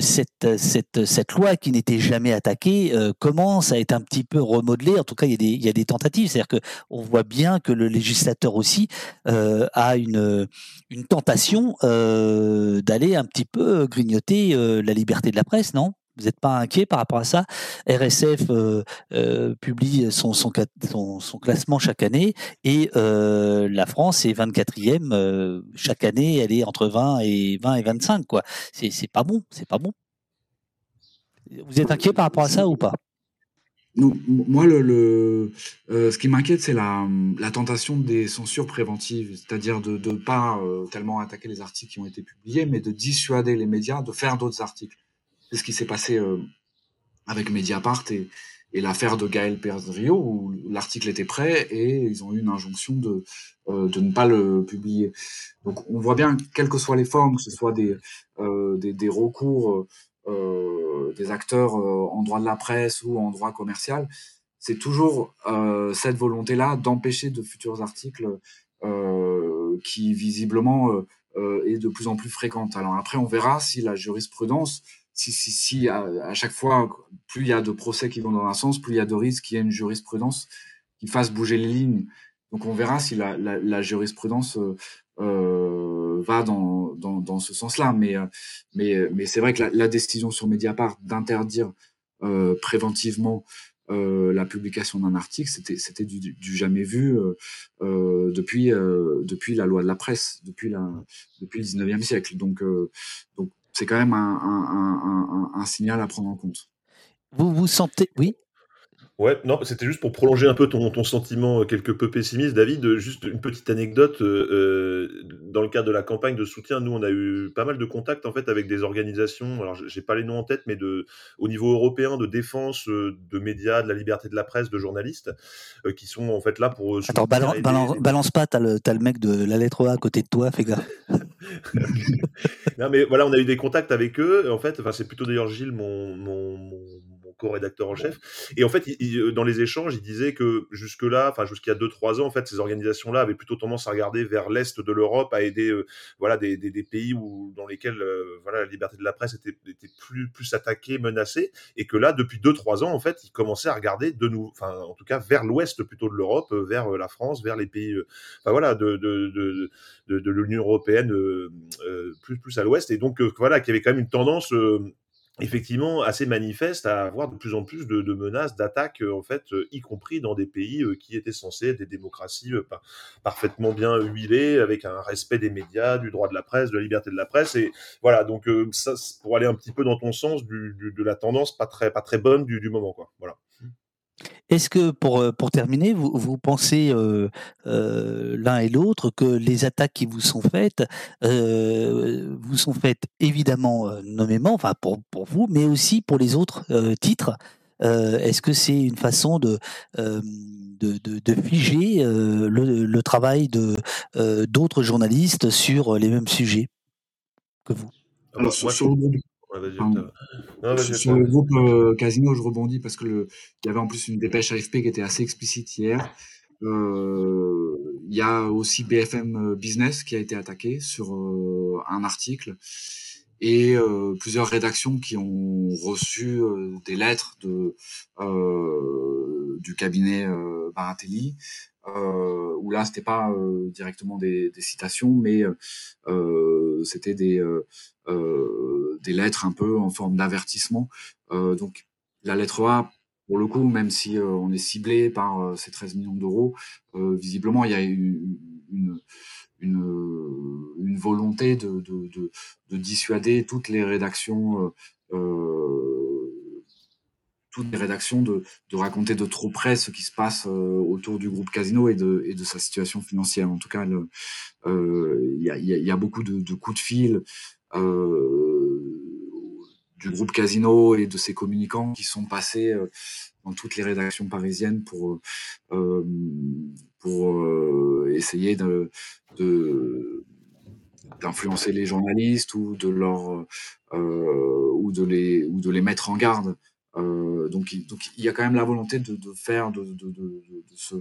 cette, cette, cette loi qui n'était jamais attaquée commence à être un petit peu remodelée. En tout cas, il y a des, il y a des tentatives. C'est-à-dire qu'on voit bien que le législateur aussi a une une tentation euh, d'aller un petit peu grignoter euh, la liberté de la presse, non? Vous n'êtes pas inquiet par rapport à ça? RSF euh, publie son, son, son, classement chaque année et la France est 24e. chaque année, elle est entre 20 et 20 et 25. quoi. C'est pas bon, c'est pas bon. Vous êtes inquiet par rapport à ça ou pas? Non, moi, le, le euh, ce qui m'inquiète, c'est la, la tentation des censures préventives, c'est-à-dire de ne pas euh, tellement attaquer les articles qui ont été publiés, mais de dissuader les médias de faire d'autres articles. C'est ce qui s'est passé euh, avec Mediapart et, et l'affaire de Gaël Perdrio, où l'article était prêt et ils ont eu une injonction de, de ne pas le publier. Donc on voit bien, quelles que soient les formes, que ce soit des, des, des, recours euh, des acteurs euh, en droit de la presse ou en droit commercial, c'est toujours euh, cette volonté-là d'empêcher de futurs articles qui visiblement est de plus en plus fréquente. Alors après, on verra si la jurisprudence, si, à, chaque fois, plus il y a de procès qui vont dans un sens, plus il y a de risques qu'il y ait une jurisprudence qui fasse bouger les lignes. Donc on verra si la, jurisprudence euh, va dans, dans, dans ce sens-là. Mais, euh, mais, mais c'est vrai que la, décision sur Mediapart d'interdire euh, préventivement euh, la publication d'un article, c'était du, du, jamais vu depuis la loi de la presse, depuis la depuis le 19e siècle. Donc donc c'est quand même un, un, signal à prendre en compte. Vous vous sentez oui? Ouais, non, c'était juste pour prolonger un peu ton, ton sentiment euh, quelque peu pessimiste, David. Euh, juste une petite anecdote. Euh, dans le cadre de la campagne de soutien, nous, on a eu pas mal de contacts en fait avec des organisations. Alors, j'ai pas les noms en tête, mais de au niveau européen de défense de médias, de la liberté de la presse, de journalistes, euh, qui sont en fait là pour. Attends, balance, balance, balance pas. T'as le, as le mec de la lettre A à côté de toi, fais gaffe. non, mais voilà, on a eu des contacts avec eux. En fait, enfin, c'est plutôt d'ailleurs Gilles, mon, mon, mon co-rédacteur en chef. Et en fait, il, euh, dans les échanges, il disait que jusque-là, enfin jusqu'à 2-3 ans, en fait, ces organisations-là avaient plutôt tendance à regarder vers l'est de l'Europe, à aider euh, voilà, des, des, des, pays où, dans lesquels euh, voilà, la liberté de la presse était, était, plus, plus attaquée, menacée, et que là, depuis 2-3 ans, en fait, ils commençaient à regarder de nous, enfin, en tout cas, vers l'ouest plutôt de l'Europe, vers la France, vers les pays, enfin voilà, de, de, de, de, de l'Union européenne, plus, plus à l'ouest, et donc voilà, qu'il y avait quand même une tendance effectivement assez manifeste à avoir de plus en plus de, menaces, d'attaques, euh, en fait, euh, y compris dans des pays euh, qui étaient censés être des démocraties par, parfaitement bien huilées, avec un respect des médias, du droit de la presse, de la liberté de la presse. Et voilà, donc ça, pour aller un petit peu dans ton sens de la tendance pas très, pas très bonne du, du moment, quoi. Voilà. Est-ce que, pour, euh, pour terminer, vous, vous pensez euh, euh, l'un et l'autre que les attaques qui vous sont faites euh, vous sont faites évidemment euh, nommément, enfin pour, pour vous, mais aussi pour les autres euh, titres? Est-ce que c'est une façon de, de, de, de, figer le, le, travail de d'autres journalistes sur les mêmes sujets que vous? Alors, sur, sur, non, sur le groupe euh, Casino, je rebondis parce que le, il y avait en plus une dépêche AFP qui était assez explicite hier. Euh, il y a aussi BFM Business qui a été attaqué sur euh, un article et euh, plusieurs rédactions qui ont reçu euh, des lettres de du cabinet Baratelli euh, où là c'était pas euh, directement des, des, citations, mais euh, c'était des euh, des lettres un peu en forme d'avertissement. donc la lettre A, pour le coup, même si on est ciblé par ces 13 millions d'euros, visiblement il y a une, une une, une, volonté de, de, de, de, dissuader toutes les rédactions euh, toutes les rédactions de, de, raconter de trop près ce qui se passe euh, autour du groupe Casino et de, et de sa situation financière. En tout cas, il euh, y, a, y, a, beaucoup de, de coups de fil euh, du groupe Casino et de ses communicants qui sont passés euh, dans toutes les rédactions parisiennes pour euh, pour essayer de, de d'influencer les journalistes ou de leur euh, ou de les ou de les mettre en garde euh, donc, donc, il y a quand même la volonté de, de faire de, de, de, ce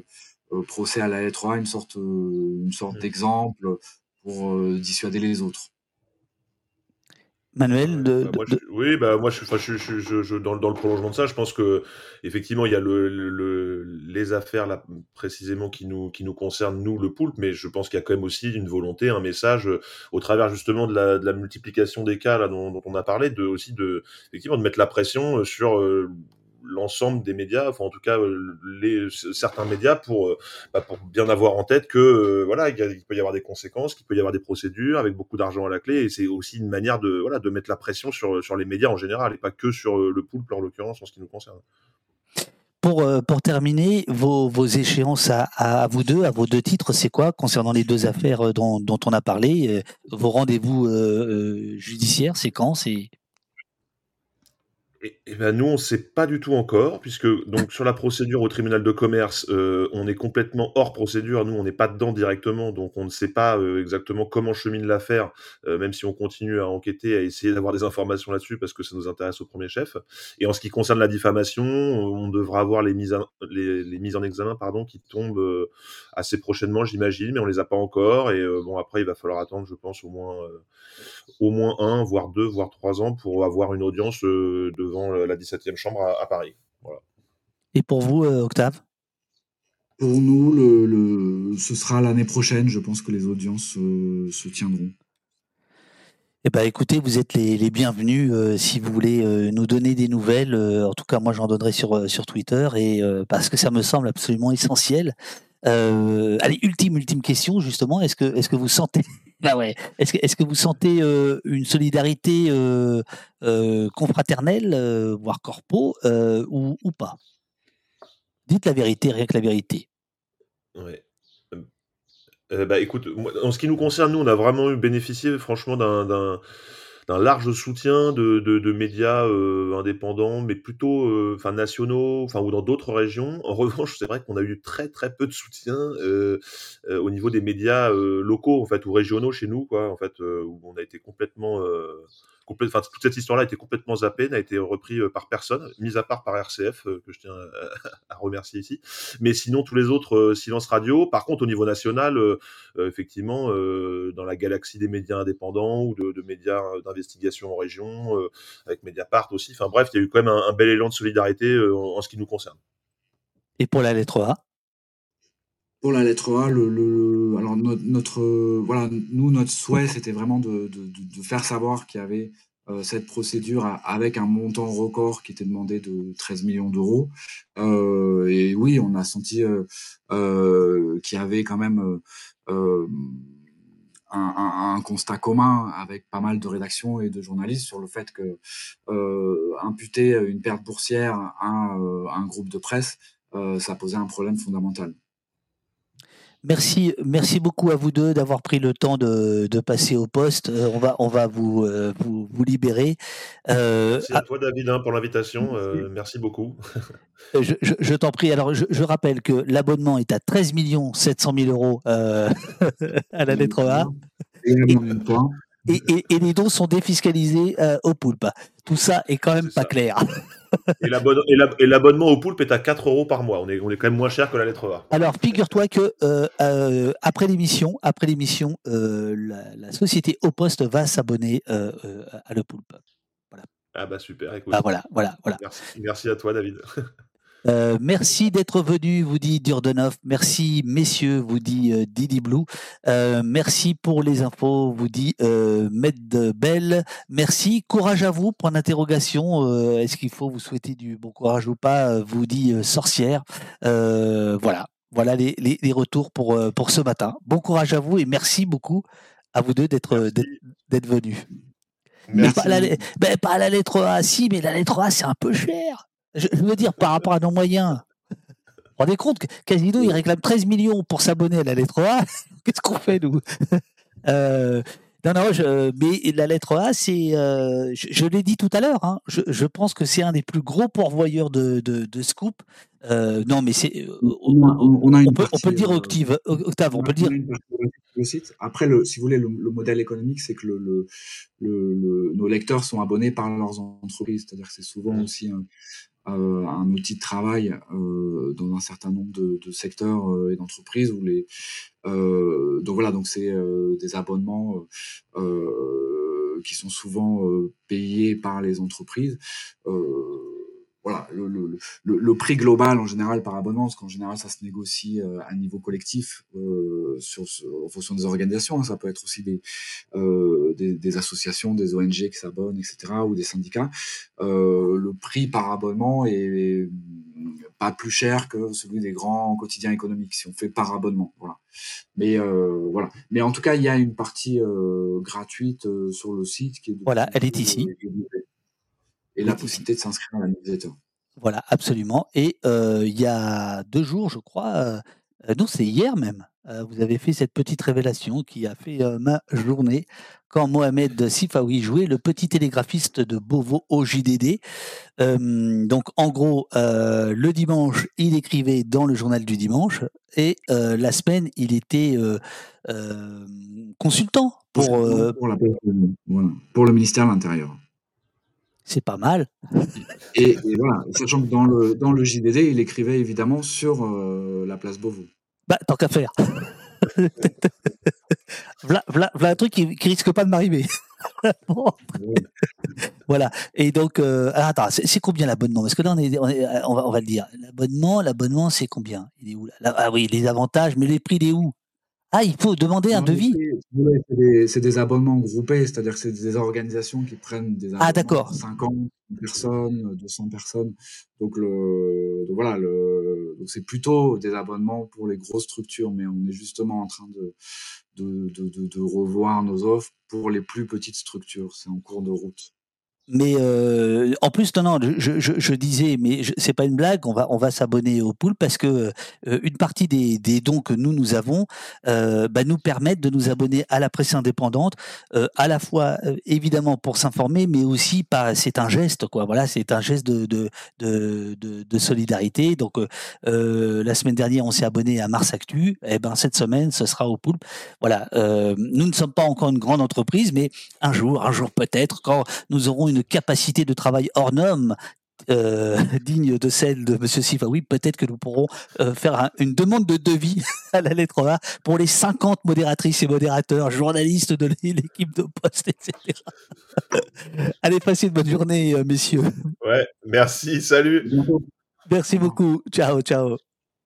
euh, procès à la lettre A une sorte, euh, une sorte d'exemple pour dissuader les autres. Manuel de, bah, moi, je, Oui, bah, moi, je, je, je, je, dans, dans, le prolongement de ça, je pense que effectivement, il y a le, le, les affaires là, précisément qui nous, qui nous concernent, nous, le poulpe, mais je pense qu'il y a quand même aussi une volonté, un message, au travers justement de la, de la multiplication des cas là, dont, dont, on a parlé, de, aussi de, effectivement, de mettre la pression sur l'ensemble des médias, enfin en tout cas euh, les, certains médias pour, euh, bah, pour bien avoir en tête que euh, voilà il, y a, il, peut y avoir des conséquences, qu'il peut y avoir des procédures avec beaucoup d'argent à la clé et c'est aussi une manière de voilà de mettre la pression sur sur les médias en général et pas que sur le poulpe en l'occurrence en ce qui nous concerne. pour, pour terminer, vos, vos échéances à, vous deux, à vos deux titres, c'est quoi concernant les deux affaires dont, on a parlé Vos rendez-vous judiciaires, c'est quand et, ben nous, on ne sait pas du tout encore, puisque donc sur la procédure au tribunal de commerce, euh, on est complètement hors procédure. Nous, on n'est pas dedans directement, donc on ne sait pas euh, exactement comment chemine l'affaire, euh, même si on continue à enquêter, à essayer d'avoir des informations là-dessus, parce que ça nous intéresse au premier chef. Et en ce qui concerne la diffamation, on devra avoir les mises, les, les mises en examen pardon, qui tombent assez prochainement, j'imagine, mais on les a pas encore. Et bon, après, il va falloir attendre, je pense, au moins, au moins un, voire deux, voire trois ans pour avoir une audience de devant la 17e chambre à, Paris. Et pour vous, euh, Octave? Pour nous, le, ce sera l'année prochaine. Je pense que les audiences euh, se tiendront. Eh ben, écoutez, vous êtes les, bienvenus euh, si vous voulez nous donner des nouvelles. en tout cas, moi, j'en donnerai sur, sur Twitter et parce que ça me semble absolument essentiel. allez, ultime, ultime question, justement. Est-ce que, est-ce que vous sentez bah ouais. Est-ce que, est que vous sentez euh, une solidarité euh, euh, confraternelle, voire corpo, ou, ou, pas? Dites la vérité, rien que la vérité. Ouais. bah écoute, en ce qui nous concerne, nous, on a vraiment eu bénéficié, franchement, d'un d'un large soutien de, de, médias euh, indépendants, mais plutôt euh, nationaux, ou dans d'autres régions. En revanche, c'est vrai qu'on a eu très très peu de soutien euh, au niveau des médias locaux en fait ou régionaux chez nous, quoi. En fait, où on a été complètement toute cette histoire-là a été complètement zappée, n'a été repris euh, par personne, mis à part par RCF, euh, que je tiens à, remercier ici. Mais sinon, tous les autres, euh, silence radio. Par contre, au niveau national, effectivement, dans la galaxie des médias indépendants ou de, médias d'investigation en région, avec Mediapart aussi. Enfin bref, il y a eu quand même un, bel élan de solidarité en, ce qui nous concerne. Et pour la lettre A? Pour la lettre A, le, alors notre, voilà, nous notre souhait c'était vraiment de, faire savoir qu'il y avait euh, cette procédure avec un montant record qui était demandé de 13 millions d'euros. Euh, et oui, on a senti euh, qu'il y avait quand même un, constat commun avec pas mal de rédactions et de journalistes sur le fait que imputer une perte boursière à un groupe de presse, ça posait un problème fondamental. Merci, merci beaucoup à vous deux d'avoir pris le temps de, passer au poste. Euh, on va, on va vous, euh, vous, libérer. Euh, merci à toi, David, hein, pour l'invitation. merci beaucoup. je, t'en prie. Alors, je, rappelle que l'abonnement est à 13 700 000 euros à la lettre A. Et, et, les dons sont défiscalisés au poulpe. Tout ça est quand même pas clair. Et l'abonnement au poulpe est à 4 euros par mois. On est, on est quand même moins cher que la lettre A. Alors, figure-toi que euh, euh, après l'émission, après l'émission, euh, la, société au poste va s'abonner à le poulpe. Voilà. Ah bah super. Écoute. Ah voilà, voilà, voilà. Merci, merci à toi, David. Euh, merci d'être venu, vous dit Durdenov. Merci, messieurs, vous dit euh, Didi Blue. Euh, merci pour les infos, vous dit Med Bell. Merci, courage à vous. Point d'interrogation. Est-ce qu'il faut vous souhaiter du bon courage ou pas Vous dit Sorcière. voilà, voilà les, les, retours pour pour ce matin. Bon courage à vous et merci beaucoup à vous deux d'être d'être venus. Mais pas, la, ben, pas la lettre A, si, mais la lettre A, c'est un peu cher. Je, veux dire, par rapport à nos moyens, vous vous rendez compte que Casino, il réclame 13 millions pour s'abonner à la lettre A. Qu'est-ce qu'on fait, nous? Euh, non, non, mais la lettre A, c'est, euh, je, l'ai dit tout à l'heure, hein, je, pense que c'est un des plus gros pourvoyeurs de, de, scoop. Euh, non, mais c'est, on, peut, le dire, Octave, Octave on peut le dire. Le site. Après, le, si vous voulez, le, modèle économique, c'est que le, nos lecteurs sont abonnés par leurs entreprises. C'est-à-dire que c'est souvent aussi un, euh, un outil de travail euh, dans un certain nombre de, secteurs euh, et d'entreprises où les donc voilà donc c'est des abonnements qui sont souvent payés par les entreprises voilà, le, le, le, le, prix global en général par abonnement, parce qu'en général ça se négocie euh, à niveau collectif euh, sur, en fonction des organisations. Hein. Ça peut être aussi des, euh, des, des, associations, des ONG qui s'abonnent, etc., ou des syndicats. Euh, le prix par abonnement est pas plus cher que celui des grands quotidiens économiques si on fait par abonnement. Voilà. Mais euh, voilà. Mais en tout cas, il y a une partie gratuite sur le site qui est voilà, elle est ici et la possibilité de s'inscrire à la newsletter. Voilà, absolument. Et euh, il y a deux jours, je crois, euh, euh, non, c'est hier même, vous avez fait cette petite révélation qui a fait ma journée quand Mohamed Sifawi jouait le petit télégraphiste de Beauvau au JDD. donc, en gros, le dimanche, il écrivait dans le journal du dimanche et la semaine, il était consultant pour, pour le ministère de l'Intérieur c'est pas mal. Et, voilà, sachant que dans le, dans le JDD, il écrivait évidemment sur euh, la place Beauvau. Bah, tant qu'à faire. voilà, voilà, un truc qui, qui risque pas de m'arriver. voilà. Et donc, euh, attends, c'est combien l'abonnement? Parce que là, on, est, on, va, on va le dire. L'abonnement, l'abonnement, c'est combien? Il est où là? Ah oui, les avantages, mais les prix, il est où? Ah, il faut demander un devis C'est des, abonnements groupés, c'est-à-dire que c'est des organisations qui prennent des ah, abonnements ah, 50 personnes, 200 personnes. Donc, le, voilà, le, c'est plutôt des abonnements pour les grosses structures, mais on est justement en train de, de, de, de revoir nos offres pour les plus petites structures. C'est en cours de route. Mais euh, en plus, non, non, je, disais, mais c'est pas une blague, on va, on va s'abonner au pool parce que euh, une partie des, dons que nous, nous avons euh, bah, nous permettent de nous abonner à la presse indépendante, euh, à la fois évidemment pour s'informer, mais aussi pas, c'est un geste, quoi. Voilà, c'est un geste de, solidarité. Donc, la semaine dernière, on s'est abonné à Mars Actu, et eh ben cette semaine, ce sera au pool. Voilà, nous ne sommes pas encore une grande entreprise, mais un jour, un jour peut-être, quand nous aurons une capacité de travail hors norme euh, digne de celle de M. Sifawi, peut-être que nous pourrons euh, faire une demande de devis à la lettre A pour les 50 modératrices et modérateurs, journalistes de l'équipe de poste, etc. Allez, passez une bonne journée, euh, messieurs. Ouais, merci, salut. Merci beaucoup. Ciao, ciao.